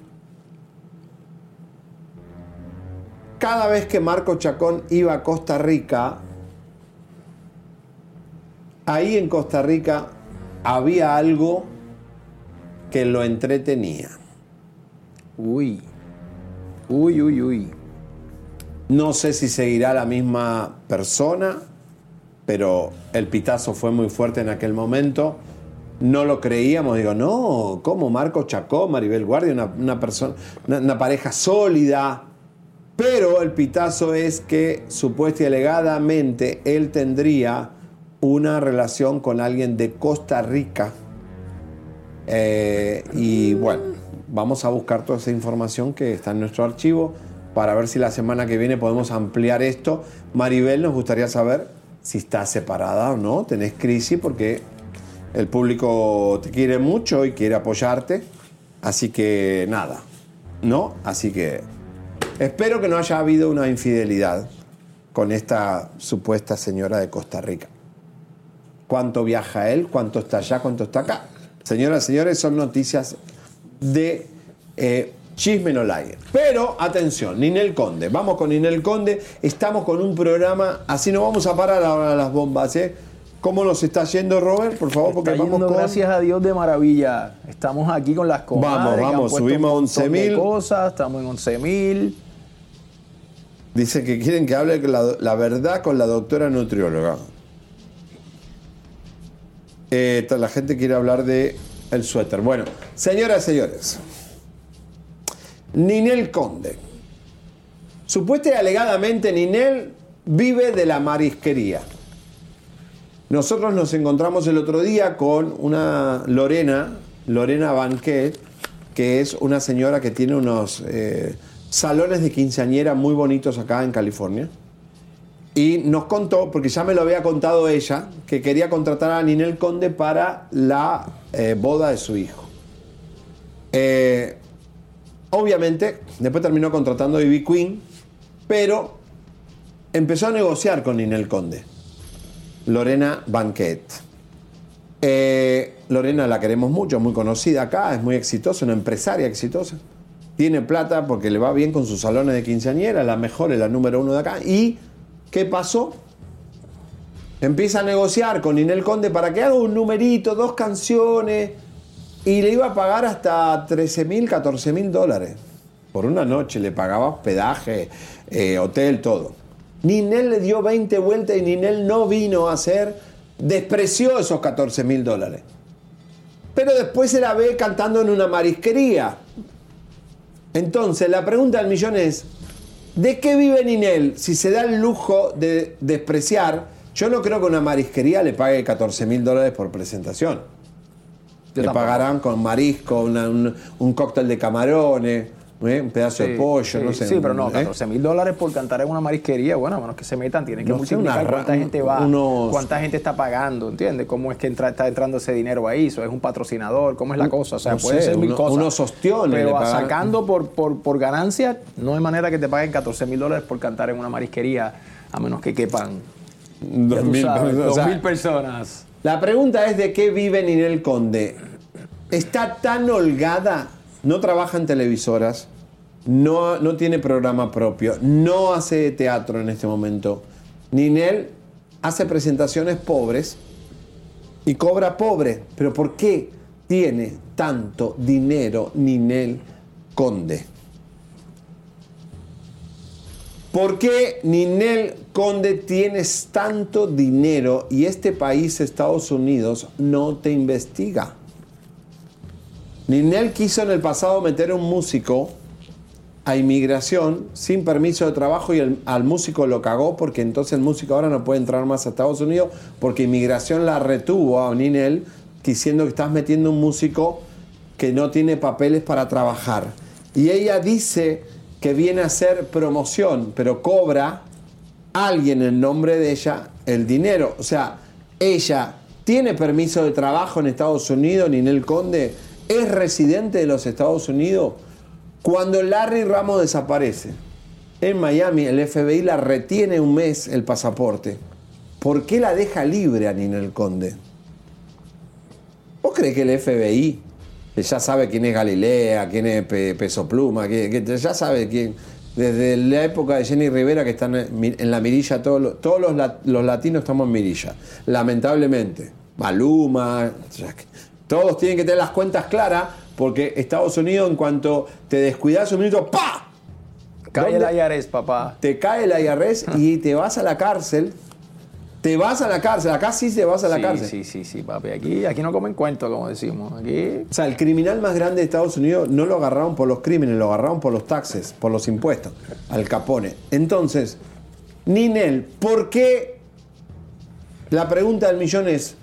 cada vez que Marco Chacón iba a Costa Rica, ahí en Costa Rica había algo que lo entretenía. Uy. Uy, uy, uy. No sé si seguirá la misma persona, pero el pitazo fue muy fuerte en aquel momento. No lo creíamos, digo, no, ¿cómo Marco Chacón, Maribel Guardia, una, una persona, una, una pareja sólida? Pero el pitazo es que supuesta y alegadamente él tendría una relación con alguien de Costa Rica. Eh, y bueno, vamos a buscar toda esa información que está en nuestro archivo para ver si la semana que viene podemos ampliar esto. Maribel, nos gustaría saber si estás separada o no, tenés crisis porque el público te quiere mucho y quiere apoyarte. Así que nada, ¿no? Así que espero que no haya habido una infidelidad con esta supuesta señora de Costa Rica. ¿Cuánto viaja él? ¿Cuánto está allá? ¿Cuánto está acá? Señoras y señores, son noticias de eh, Chisme no Like. Pero atención, Ninel Conde. Vamos con Ninel Conde. Estamos con un programa, así no vamos a parar ahora las bombas, ¿eh? ¿Cómo nos está yendo, Robert? Por favor, porque Está vamos yendo, con. gracias a Dios, de maravilla. Estamos aquí con las comadres. Vamos, vamos, subimos a un montón de 11.000. cosas, estamos en 11.000. Dice que quieren que hable la, verdad con la doctora nutrióloga. Eh, la gente quiere hablar de el suéter. Bueno, señoras y señores. Ninel Conde. Supuesta y alegadamente Ninel vive de la marisquería. Nosotros nos encontramos el otro día con una Lorena, Lorena Banquet, que es una señora que tiene unos eh, salones de quinceañera muy bonitos acá en California. Y nos contó, porque ya me lo había contado ella, que quería contratar a Ninel Conde para la eh, boda de su hijo. Eh, obviamente, después terminó contratando a Ivy Queen, pero empezó a negociar con Ninel Conde. Lorena Banquet. Eh, Lorena la queremos mucho, muy conocida acá, es muy exitosa, una empresaria exitosa. Tiene plata porque le va bien con sus salones de quinceañera, la mejor, es la número uno de acá. ¿Y qué pasó? Empieza a negociar con Ninel Conde para que haga un numerito, dos canciones, y le iba a pagar hasta 13 mil, 14 mil dólares. Por una noche le pagaba hospedaje, eh, hotel, todo. Ninel le dio 20 vueltas y Ninel no vino a hacer, despreció esos 14 mil dólares. Pero después se la ve cantando en una marisquería. Entonces, la pregunta del millón es, ¿de qué vive Ninel si se da el lujo de despreciar? Yo no creo que una marisquería le pague 14 mil dólares por presentación. Tampoco. pagarán con marisco, una- un, un cóctel de camarones, ¿eh? un pedazo de pollo, sí, no sé. Sí, pero no, ¿eh? 14 mil dólares por cantar en una marisquería, bueno, a menos que se metan, tienen que No multiplicar una cuánta gente va, unos- cuánta gente está pagando, ¿entiendes? ¿Cómo es que entra- está entrando ese dinero ahí? ¿Eso es un patrocinador? ¿Cómo es la cosa? O sea, no puede sé, ser mil uno- cosas. unos ostiones Pero sacando por, por, por ganancia, no hay manera que te paguen 14 mil dólares por cantar en una marisquería, a menos que quepan Dos mil sabes, dos mil personas. La pregunta es de qué vive Ninel Conde. Está tan holgada, no trabaja en televisoras, no, no tiene programa propio, no hace teatro en este momento. Ninel hace presentaciones pobres y cobra pobre. Pero ¿por qué tiene tanto dinero Ninel Conde? ¿Por qué Ninel Conde tienes tanto dinero y este país, Estados Unidos, no te investiga? Ninel quiso en el pasado meter un músico a inmigración sin permiso de trabajo y al músico lo cagó porque entonces el músico ahora no puede entrar más a Estados Unidos porque inmigración la retuvo a Ninel diciendo que estás metiendo un músico que no tiene papeles para trabajar. Y ella dice que viene a hacer promoción, pero cobra alguien en nombre de ella el dinero. O sea, ella tiene permiso de trabajo en Estados Unidos, Ninel Conde es residente de los Estados Unidos. Cuando Larry Ramos desaparece en Miami, el FBI la retiene un mes el pasaporte. ¿Por qué la deja libre a Ninel Conde? ¿Vos crees que el FBI ya sabe quién es Galilea, quién es Pe- Peso Pluma, que, ya sabe quién. Desde la época de Jenny Rivera, que están en la mirilla, todos los, todos los, lat- los latinos estamos en mirilla. Lamentablemente. Maluma, todos tienen que tener las cuentas claras, porque Estados Unidos, en cuanto te descuidas un minuto, ¡pa! Cae el IRS, papá. Te cae el IRS y te vas a la cárcel. Te vas a la cárcel. Acá sí te vas a la sí, cárcel. Sí, sí, sí, papi. Aquí, aquí no comen cuentos, como decimos. Aquí. O sea, el criminal más grande de Estados Unidos no lo agarraron por los crímenes, lo agarraron por los taxes, por los impuestos, al Capone. Entonces, Ninel, ¿por qué? La pregunta del millón es,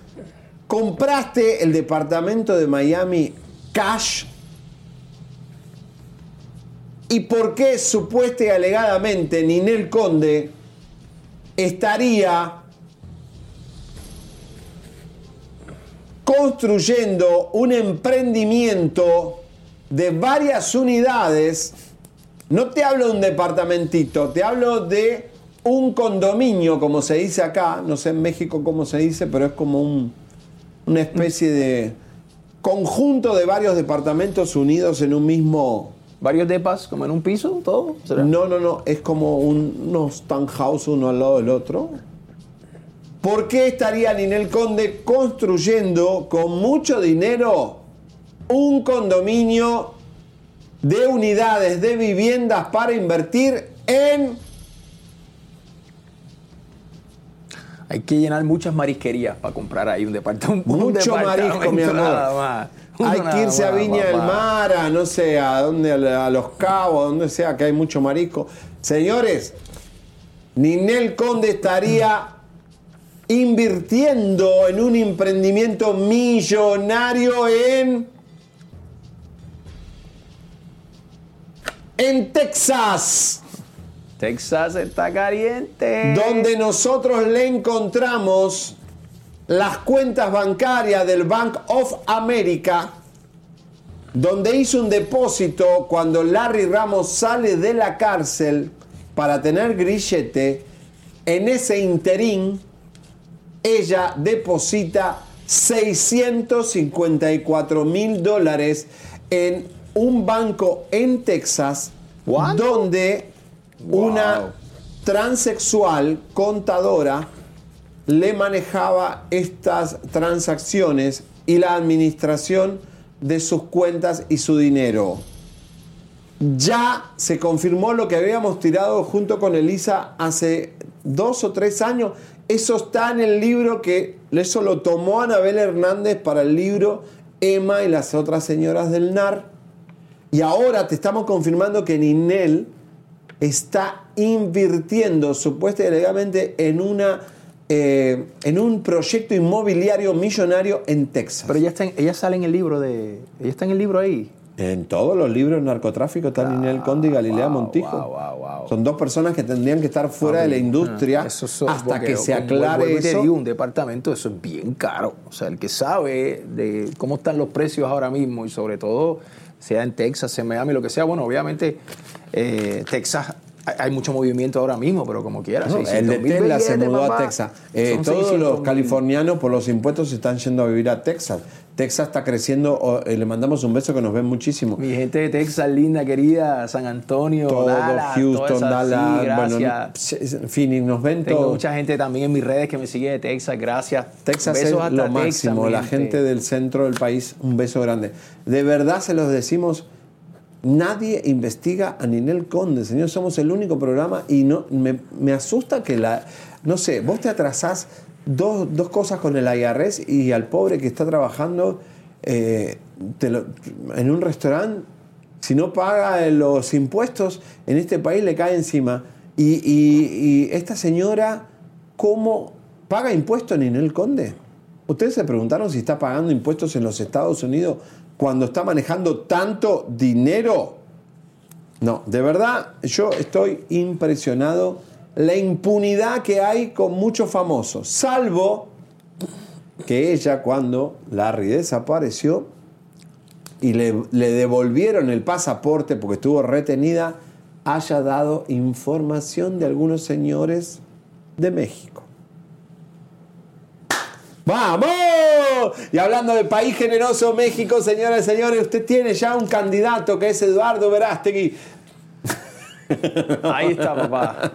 ¿compraste el departamento de Miami cash? ¿Y por qué supuesta y alegadamente Ninel Conde estaría construyendo un emprendimiento de varias unidades. No te hablo de un departamentito, te hablo de un condominio, como se dice acá, no sé en México cómo se dice, pero es como un- una especie de conjunto de varios departamentos unidos en un mismo... ¿Varios depas como en un piso, todo? No, no, no, es como un- unos townhouse uno al lado del otro. ¿Por qué estaría Ninel Conde construyendo con mucho dinero un condominio de unidades de viviendas para invertir en... Hay que llenar muchas marisquerías para comprar ahí un departamento. un Mucho departamento marisco, mi amor. nada más. Uno Hay que irse a Viña del. Mar, a no sé, a dónde, a Los Cabos, a donde sea que hay mucho marisco. Señores, Ninel Conde estaría invirtiendo en un emprendimiento millonario en. En Texas. Texas está caliente. donde nosotros le encontramos las cuentas bancarias del Bank of America, donde hizo un depósito cuando Larry Ramos sale de la cárcel para tener grillete, en ese interín ella deposita 654 mil dólares en un banco en Texas, donde una transexual contadora le manejaba estas transacciones y la administración de sus cuentas y su dinero. Ya se confirmó lo que habíamos tirado junto con Elisa hace dos o tres años. Eso está en el libro que eso lo tomó Anabel Hernández para el libro Emma y las otras señoras del NAR. Y ahora te estamos confirmando que Ninel está invirtiendo supuesta y legalmente en una eh, en un proyecto inmobiliario millonario en Texas. Pero ella, está en- ella sale en el libro de. Ella está en el libro ahí. En todos los libros de narcotráfico está Ninel Conde y Galilea Montijo. Son dos personas que tendrían que estar fuera de la industria es- hasta que se aclare eso. un departamento, eso es bien caro. O sea, el que sabe de cómo están los precios ahora mismo y sobre todo, sea en Texas, en Miami, lo que sea, bueno, obviamente eh, Texas hay, mucho movimiento ahora mismo, pero como quieras. No, el de Tesla se mudó a Texas. Eh, todos los californianos por los impuestos se están yendo a vivir a Texas. Texas está creciendo. oh, eh, le mandamos un beso que nos ven muchísimo. Mi gente de Texas, linda, querida, San Antonio, Todo Dallas, Houston, Dallas, sí, bueno. Phoenix, nos ven Tengo mucha gente también en mis redes que me sigue de Texas, gracias. Texas es lo máximo, la gente del centro del país, un beso grande. De verdad se los decimos, nadie investiga a Ninel Conde, señor, somos el único programa y no me, me asusta que la, no sé, vos te atrasás dos, dos cosas con el IRS y al pobre que está trabajando eh, en un restaurante, si no paga los impuestos, en este país le cae encima. Y, y- y esta señora, ¿cómo paga impuestos Ninel Conde? ¿Ustedes se preguntaron si está pagando impuestos en los Estados Unidos cuando está manejando tanto dinero? No, de verdad, yo estoy impresionado la impunidad que hay con muchos famosos, salvo que ella cuando Larry desapareció y le, le devolvieron el pasaporte porque estuvo retenida, haya dado información de algunos señores de México. ¡Vamos! Y hablando de país generoso, México, señoras y señores, usted tiene ya un candidato que es Eduardo Verástegui. Ahí está, papá.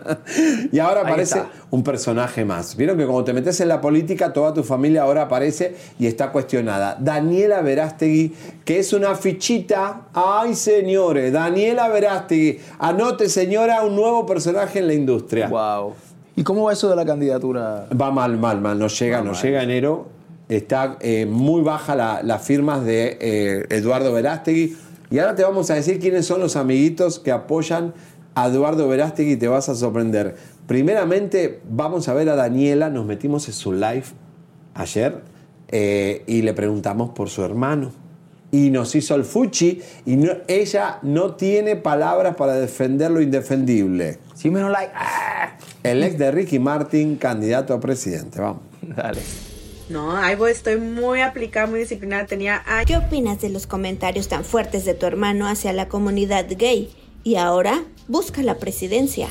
Y ahora Ahí aparece está. un personaje más. Vieron que cuando te metes en la política, toda tu familia ahora aparece y está cuestionada. Daniela Verástegui, que es una fichita. Ay, señores, Daniela Verástegui. Anote, señora, un nuevo personaje en la industria. Wow. ¿Y cómo va eso de la candidatura? Va mal, mal, mal. No llega, no llega enero. Está eh, muy baja la- las firmas de eh, Eduardo Verástegui. Y ahora te vamos a decir quiénes son los amiguitos que apoyan a Eduardo Verástegui y te vas a sorprender. Primeramente, vamos a ver a Daniela. Nos metimos en su live ayer eh, y le preguntamos por su hermano. Y nos hizo el fuchi y no- ella no tiene palabras para defender lo indefendible. Sí, menos like. El ex de Ricky Martin, candidato a presidente. Vamos. Dale. No, voy, estoy muy aplicada, muy disciplinada. Tenía años. ¿Qué opinas de los comentarios tan fuertes de tu hermano hacia la comunidad gay? Y ahora busca la presidencia.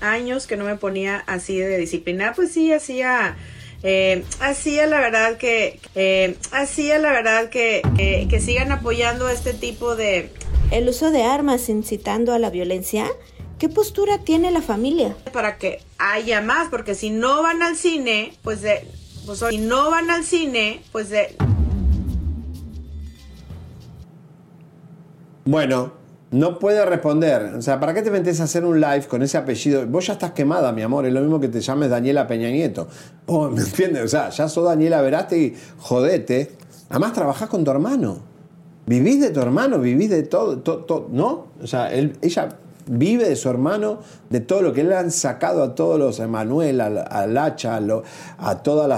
años que no me ponía así de disciplina, pues sí, hacía, eh, hacía la verdad que, eh, hacía la verdad que, que, que sigan apoyando este tipo de... ¿El uso de armas incitando a la violencia? ¿Qué postura tiene la familia? Para que haya más, porque si no van al cine, pues de... Pues, si no van al cine, pues de... Bueno, no puede responder. O sea, ¿para qué te metes a hacer un live con ese apellido? Vos ya estás quemada, mi amor. Es lo mismo que te llames Daniela Peña Nieto. Vos, ¿Me entiendes? O sea, ya sos Daniela Verástegui, jodete. Además, trabajás con tu hermano. Vivís de tu hermano, vivís de todo, to- to- ¿no? O sea, él- ella vive de su hermano, de todo lo que le han sacado a todos los Emanuel, al, al Hacha, a, lo- a todos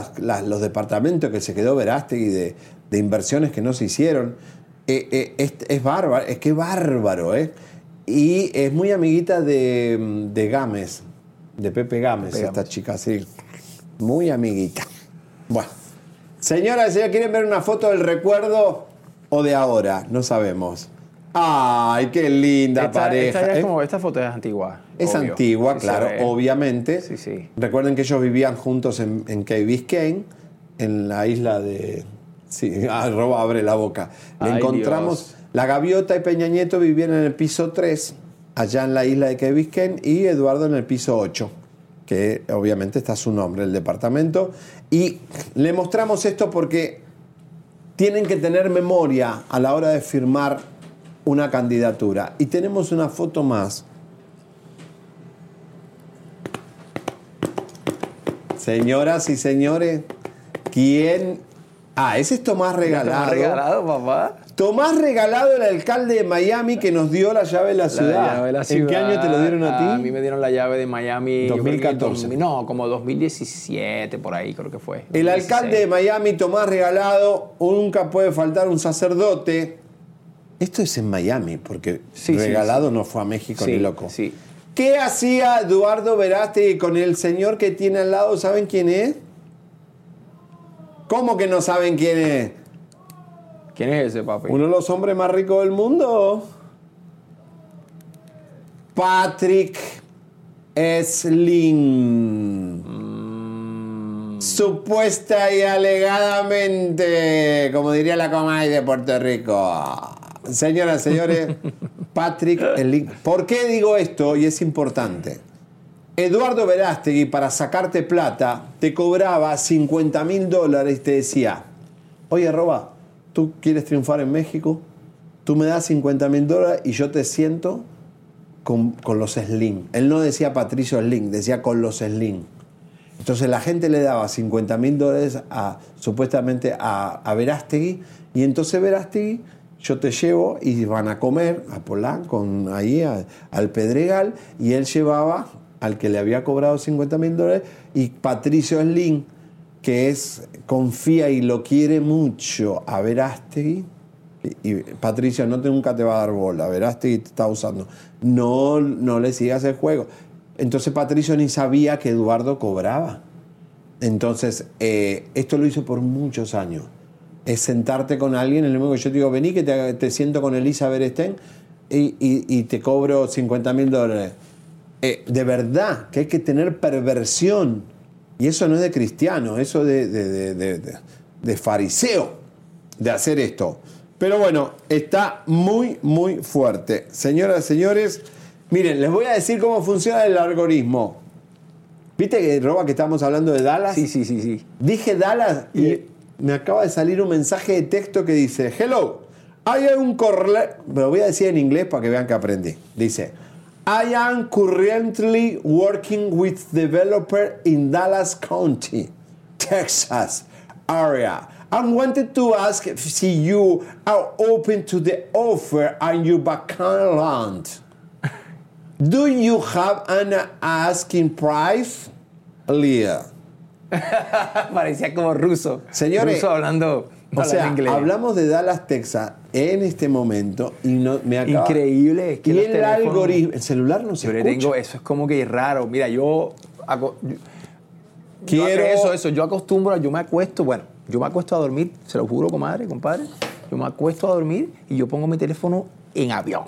los departamentos que se quedó Verástegui de, de inversiones que no se hicieron. Eh, eh, es, es bárbaro, es que bárbaro, ¿eh? Y es muy amiguita de, de Gámez, de Pepe Gámez, Pepe esta chica, sí. Muy amiguita. Bueno. Señoras y señores, ¿quieren ver una foto del recuerdo o de ahora? No sabemos. ¡Ay, qué linda Esta, pareja! esta ya es ¿eh? como, esta foto es antigua. Es obvio. antigua, Sí claro, obviamente. Sí, sí. Recuerden que ellos vivían juntos en, en Biscayne, en la isla de. Sí, arroba abre la boca. Le Ay, encontramos. Dios. La gaviota y Peña Nieto vivían en el piso 3, allá en la isla de Biscayne, y Eduardo en el piso 8, que obviamente está su nombre, el departamento. Y le mostramos esto porque tienen que tener memoria a la hora de firmar una candidatura. Y tenemos una foto más. Señoras y señores, ¿quién? Ah, ese es Tomás Regalado. Tomás Regalado, papá. Tomás Regalado, el alcalde de Miami que nos dio la llave de la ciudad. llave de la ¿En qué año te lo dieron a ti? A mí me dieron la llave de Miami. yo creo que 2014. dos- no, como 2017, por ahí creo que fue. El 2016. alcalde de Miami, Tomás Regalado, nunca puede faltar un sacerdote. Esto es en Miami, porque Sí, Regalado sí. no fue a México ni loco. sí. ¿Qué hacía Eduardo Verástegui con el señor que tiene al lado? ¿Saben quién es? ¿Cómo que no saben quién es? ¿Quién es ese, papi? Uno de los hombres más ricos del mundo. Patrick Slim. Supuesta y alegadamente, como diría la Comay de Puerto Rico. Señoras, señores, Patrick Slim. ¿Por qué digo esto? Y es importante. Eduardo Verástegui, para sacarte plata, te cobraba 50 mil dólares y te decía, oye, Roba, ¿tú quieres triunfar en México? Tú me das 50 mil dólares y yo te siento con, con los Slim. Él no decía Patricio Slim, decía con los Slim. Entonces la gente le daba 50 mil dólares a, supuestamente a, Verástegui y entonces Verástegui yo te llevo y van a comer a Polanco, con, ahí al Pedregal y él llevaba al que le había cobrado 50 mil dólares y Patricio Slim que es, confía y lo quiere mucho a Verástegui, y, Patricia no te, nunca te va a dar bola, Verástegui te está usando, no, no le sigas el juego. Entonces Patricio ni sabía que Eduardo cobraba. Entonces, eh, esto lo hizo por muchos años. Es sentarte con alguien, en el momento que yo te digo, vení que te, siento con Elisa Berestén y, y- y te cobro 50 mil dólares. Eh, de verdad que hay que tener perversión. Y eso no es de cristiano, eso de, de, de- fariseo, de hacer esto. Pero bueno, está muy, muy fuerte. Señoras y señores, miren, les voy a decir cómo funciona el algoritmo. ¿Viste que Roba que estábamos hablando de Dallas? Sí, sí, sí, sí. Dije Dallas y me acaba de salir un mensaje de texto que dice, hello, hay un corre... Pero voy a decir en inglés para que vean que aprendí. Dice, I am currently working with developer in Dallas County, Texas area. I wanted to ask if you are open to the offer on your vacant land. Do you have an asking price? Leah. Parecía como ruso. Señores, Ruso hablando, o sea, inglés. hablamos de Dallas, Texas en este momento y no me acaba... Increíble. es que y los el teléfonos- algoritmo, el celular no se escucha. tengo, eso es como que raro. Mira, yo. Quiero- eso, eso. Yo acostumbro, yo me acuesto, bueno, yo me acuesto a dormir, se lo juro, comadre, compadre. Yo me acuesto a dormir y yo pongo mi teléfono en avión.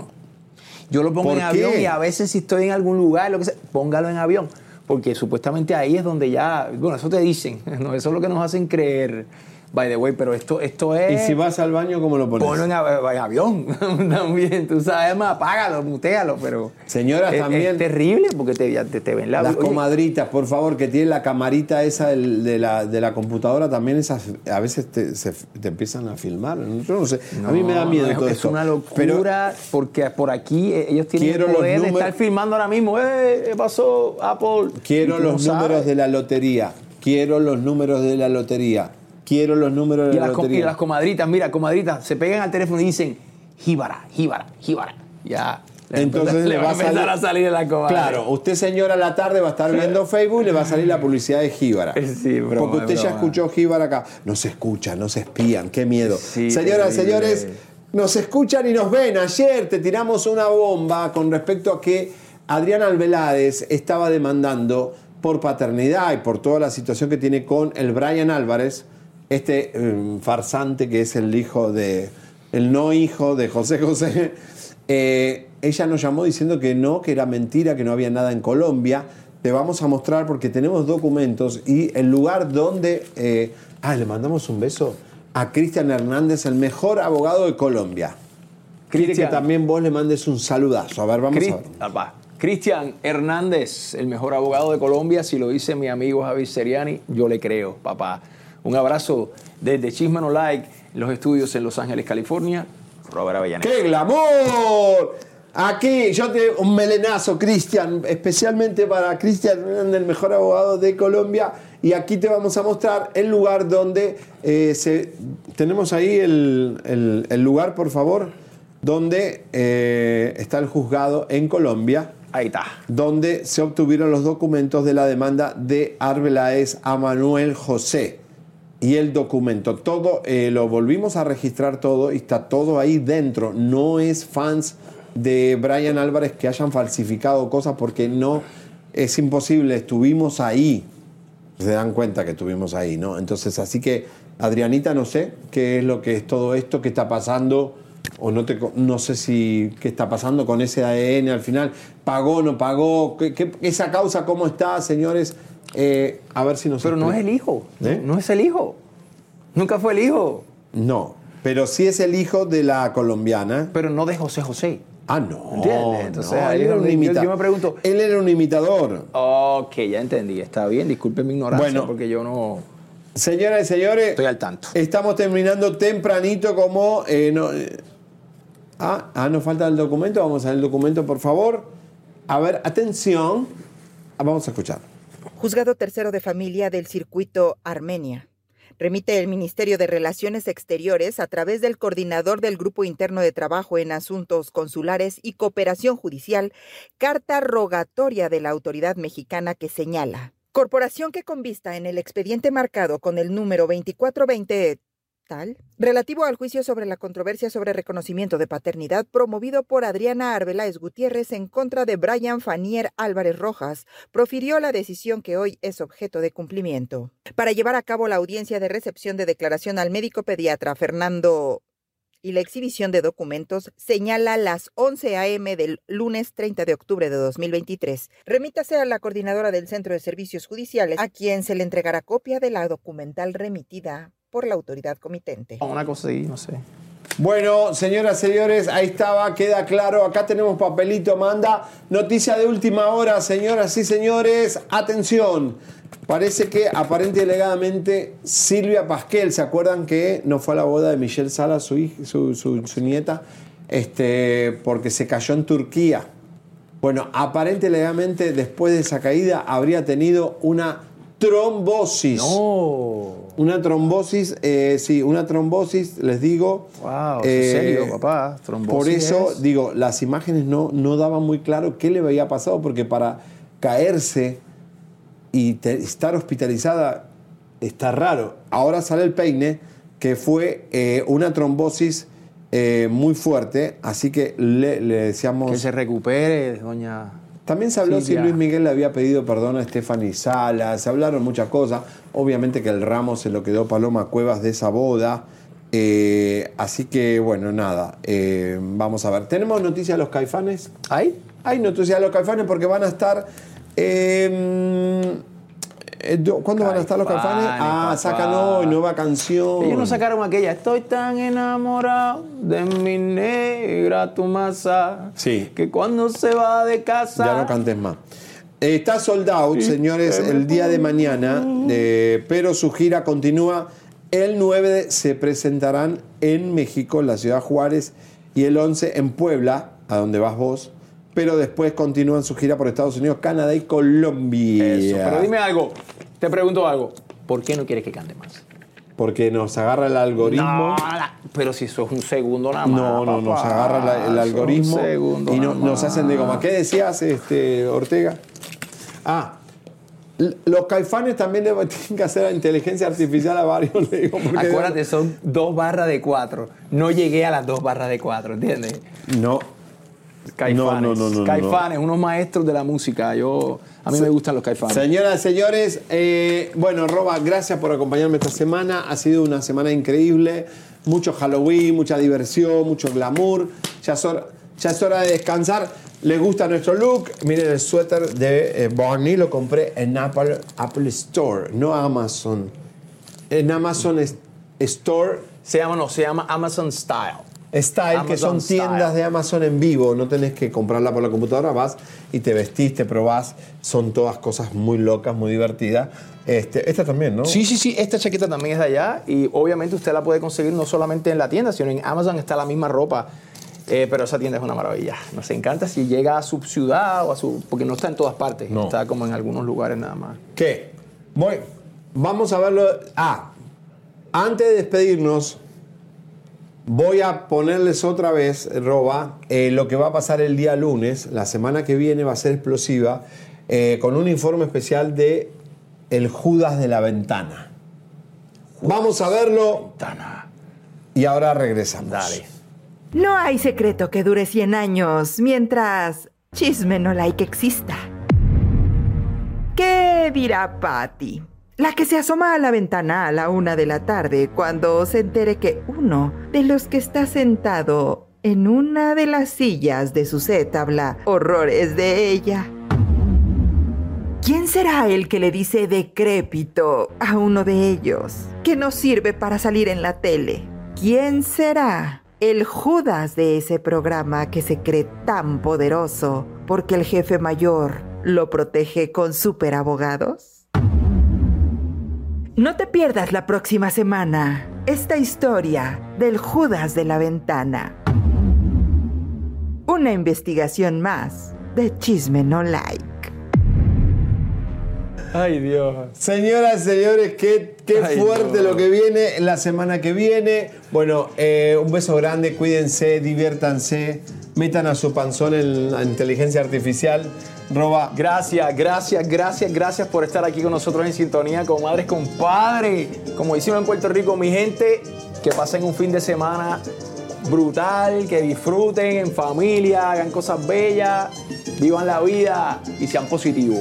Yo lo pongo ¿Por en avión y a veces si estoy en algún lugar, lo que sea, póngalo en avión. Porque supuestamente ahí es donde ya, bueno, eso te dicen, ¿no? eso es lo que nos hacen creer, by the way, pero esto, esto es... Y si vas al baño, ¿cómo lo pones? Ponlo en, av- en avión también, tú sabes, más apágalo, mutealo, pero... Señoras, es, también- Es terrible porque te, ya te, te ven la... Las Oye, comadritas, por favor, que tienen la camarita esa del- de la, de la computadora, también esas a veces te, se- te empiezan a filmar. Yo no sé. a mí me da No, miedo es, todo es esto. una locura porque por aquí eh, ellos tienen el poder de estar filmando ahora mismo. ¡Eh! ¿Qué pasó Apple? Quiero los no números de la lotería. Quiero los números de la lotería. Quiero los números de Y la las, com- y lotería. las comadritas, mira, comadritas, se pegan al teléfono y dicen, jíbara, jíbara, jíbara. Ya. le Entonces le va a empezar salir, a salir la comadre. Claro, usted señora a la tarde va a estar viendo Facebook y le va a salir la publicidad de Jíbara. Sí, broma, Porque usted ya escuchó Jíbara acá. No se escucha, no se espían, qué miedo. Sí, Señoras, señores, nos escuchan y nos ven. Ayer te tiramos una bomba con respecto a que Adrián Alveláez estaba demandando por paternidad y por toda la situación que tiene con el Brian Álvarez, este eh, farsante que es el hijo de, el no hijo de José José. Eh, ella nos llamó diciendo que no, que era mentira, que no había nada en Colombia. Te vamos a mostrar porque tenemos documentos y el lugar donde... eh, ah, le mandamos un beso a Cristian Hernández, el mejor abogado de Colombia. Quiere que Cristian. también vos le mandes un saludazo. A ver, vamos a ver. Cristian Hernández, el mejor abogado de Colombia, si lo dice mi amigo Javi Seriani, yo le creo, papá. Un abrazo desde Chismano Like, los estudios en Los Ángeles, California. Robert Avellaneda. ¡Qué glamour! Aquí yo te un melenazo, Cristian, especialmente para Cristian el mejor abogado de Colombia. Y aquí te vamos a mostrar el lugar donde eh, se. Tenemos ahí el, el- el lugar, por favor, donde eh, está el juzgado en Colombia. Ahí está. Donde se obtuvieron los documentos de la demanda de Arbeláez a Manuel José y el documento. Todo eh, lo volvimos a registrar todo y está todo ahí dentro. No es fans de Brian Álvarez que hayan falsificado cosas porque no es imposible. Estuvimos ahí. Se dan cuenta que estuvimos ahí, ¿no? Entonces, así que, Adrianita, no sé qué es lo que es todo esto, qué está pasando, o no, te, no sé si qué está pasando con ese ADN al final. ¿Pagó, no pagó? ¿Qué, qué- esa causa cómo está, señores? Eh, a ver si nos Pero no es el hijo. No es el hijo. Nunca fue el hijo. No, pero sí es el hijo de la colombiana. Pero no de José José. Ah, no. ¿Entiendes? Entonces, no, él era un donde yo- yo me pregunto- Él era un imitador. Ok, ya entendí. Está bien. Disculpen mi ignorancia Bueno. porque yo no... Señoras y señores, Estoy al tanto. estamos terminando tempranito como... eh, no, eh, ah, ah, nos falta el documento. Vamos a ver el documento, por favor. A ver, atención. Vamos a escuchar. Juzgado Tercero de Familia del Circuito Armenia. Remite el Ministerio de Relaciones Exteriores a través del coordinador del Grupo Interno de Trabajo en Asuntos Consulares y Cooperación Judicial, carta rogatoria de la autoridad mexicana que señala Corporación que convista en el expediente marcado con el número 2420 relativo al juicio sobre la controversia sobre reconocimiento de paternidad promovido por Adriana Arbeláez Gutiérrez en contra de Brian Fanier Álvarez Rojas, profirió la decisión que hoy es objeto de cumplimiento. Para llevar a cabo la audiencia de recepción de declaración al médico pediatra Fernando y la exhibición de documentos señala las 11 a.m. del lunes 30 de octubre de 2023. Remítase a la coordinadora del Centro de Servicios Judiciales, a quien se le entregará copia de la documental remitida por la autoridad comitente. Una cosa ahí, no sé. Bueno, señoras, señores, ahí estaba, queda claro. Acá tenemos papelito, manda. Noticia de última hora, señoras y señores. Atención. Parece que aparente y alegadamente Silvia Pasquel, ¿se acuerdan que no fue a la boda de Michelle Sala, su, hija, su, su- su nieta? Este, porque se cayó en Turquía. Bueno, aparente y alegadamente después de esa caída habría tenido una trombosis. Una trombosis, eh, sí, una trombosis, les digo. Wow, eh, serio, papá. Trombosis Por eso, es- digo, las imágenes no, no daban muy claro qué le había pasado, porque para caerse y te- estar hospitalizada está raro. Ahora sale el peine, que fue eh, una trombosis eh, muy fuerte, así que le, le decíamos... Que se recupere, doña. También se habló si Luis Miguel le había pedido perdón a Stephanie Salas, se hablaron muchas cosas. Obviamente que el ramo se lo quedó Paloma Cuevas de esa boda. Eh, así que, bueno, nada. eh, vamos a ver. ¿Tenemos noticias de los caifanes? ¿Hay? Hay noticias de los caifanes porque van a estar. eh, ¿Cuándo van a estar los caifanes? Ah, papá. sacan hoy nueva canción. Ellos no sacaron aquella. Estoy tan enamorado de mi negra tu masa. Sí. Que cuando se va de casa. Ya no cantes más. Eh, Está sold out, señores, el día de mañana, eh, pero su gira continúa. El 9 de- se presentarán en México, en la ciudad Juárez, y el 11 en Puebla, a donde vas vos. Pero después continúan su gira por Estados Unidos, Canadá y Colombia. Eso. Pero dime algo. Te pregunto algo. ¿Por qué no quieres que cante más? Porque nos agarra el algoritmo. No, la- pero si eso es un segundo nada más. No, no, nos agarra la- el algoritmo un segundo y no- nos hacen de goma. ¿Qué decías, este, Ortega? Ah, los caifanes también le tienen que hacer a inteligencia artificial a varios, le digo. Acuérdate, son dos barras de cuatro. No llegué a las dos barras de cuatro, ¿entiendes? No. Caifanes. No, no, no. Caifanes, unos maestros de la música. Yo, a mí me gustan los caifanes. Señoras, señores, eh, bueno, Roba, gracias por acompañarme esta semana. Ha sido una semana increíble. Mucho Halloween, mucha diversión, mucho glamour. Ya es hora, ya es hora de descansar. ¿Les gusta nuestro look? Miren el suéter de eh, Barney, lo compré en Apple, Apple Store, no Amazon. En Amazon Store Se llama, no, se llama Amazon Style. Style, que son Style. tiendas de Amazon en vivo, no tenés que comprarla por la computadora, vas y te vestís, te probás, son todas cosas muy locas, muy divertidas. Este, esta también, ¿no? Sí, sí, sí, esta chaqueta también es de allá y obviamente usted la puede conseguir no solamente en la tienda, sino en Amazon está la misma ropa. Eh, pero esa tienda es una maravilla. Nos encanta si llega a su ciudad o a su. porque no está en todas partes, No. está como en algunos lugares nada más. ¿Qué? Voy, vamos a verlo. Ah, antes de despedirnos, voy a ponerles otra vez, Roba, eh, lo que va a pasar el día lunes. La semana que viene va a ser explosiva, eh, con un informe especial de El Judas de la Ventana. Vamos a verlo. Y ahora regresamos. Dale. No hay secreto que dure 100 años mientras chisme no like exista. ¿Qué dirá Patty? La que se asoma a la ventana a la una de la tarde cuando se entere que uno de los que está sentado en una de las sillas de su set habla horrores de ella. ¿Quién será el que le dice decrépito a uno de ellos que no sirve para salir en la tele? ¿Quién será el Judas de ese programa que se cree tan poderoso porque el jefe mayor lo protege con superabogados? No te pierdas la próxima semana esta historia del Judas de la Ventana. Una investigación más de Chisme No Like. Ay, Dios. Señoras, señores, qué, qué Ay, fuerte lo que viene la semana que viene. Bueno, eh, un beso grande, cuídense, diviértanse, metan a su panzón en la inteligencia artificial. Roba. Gracias, gracias, gracias, gracias por estar aquí con nosotros en sintonía, comadres, compadre. Como decimos en Puerto Rico, mi gente, que pasen un fin de semana brutal, que disfruten en familia, hagan cosas bellas, vivan la vida y sean positivos.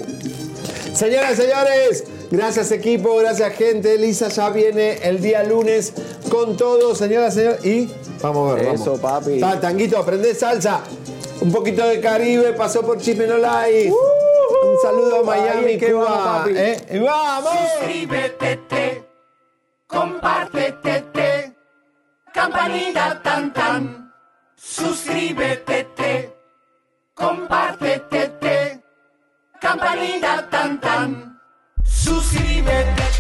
Señoras, señores, gracias equipo, gracias gente. Lisa ya viene el día lunes con todo, señoras, señores. Y vamos a ver, vamos. Eso, papi. Ta- tanguito, aprende salsa. Un poquito de Caribe, pasó por Chipinolay. Un saludo a Miami, que Cuba. vamos. ¿eh? Vamos. Suscríbete, compártete, campanita tan tan. Suscríbete, compártete, campanita tan tan. Suscríbete.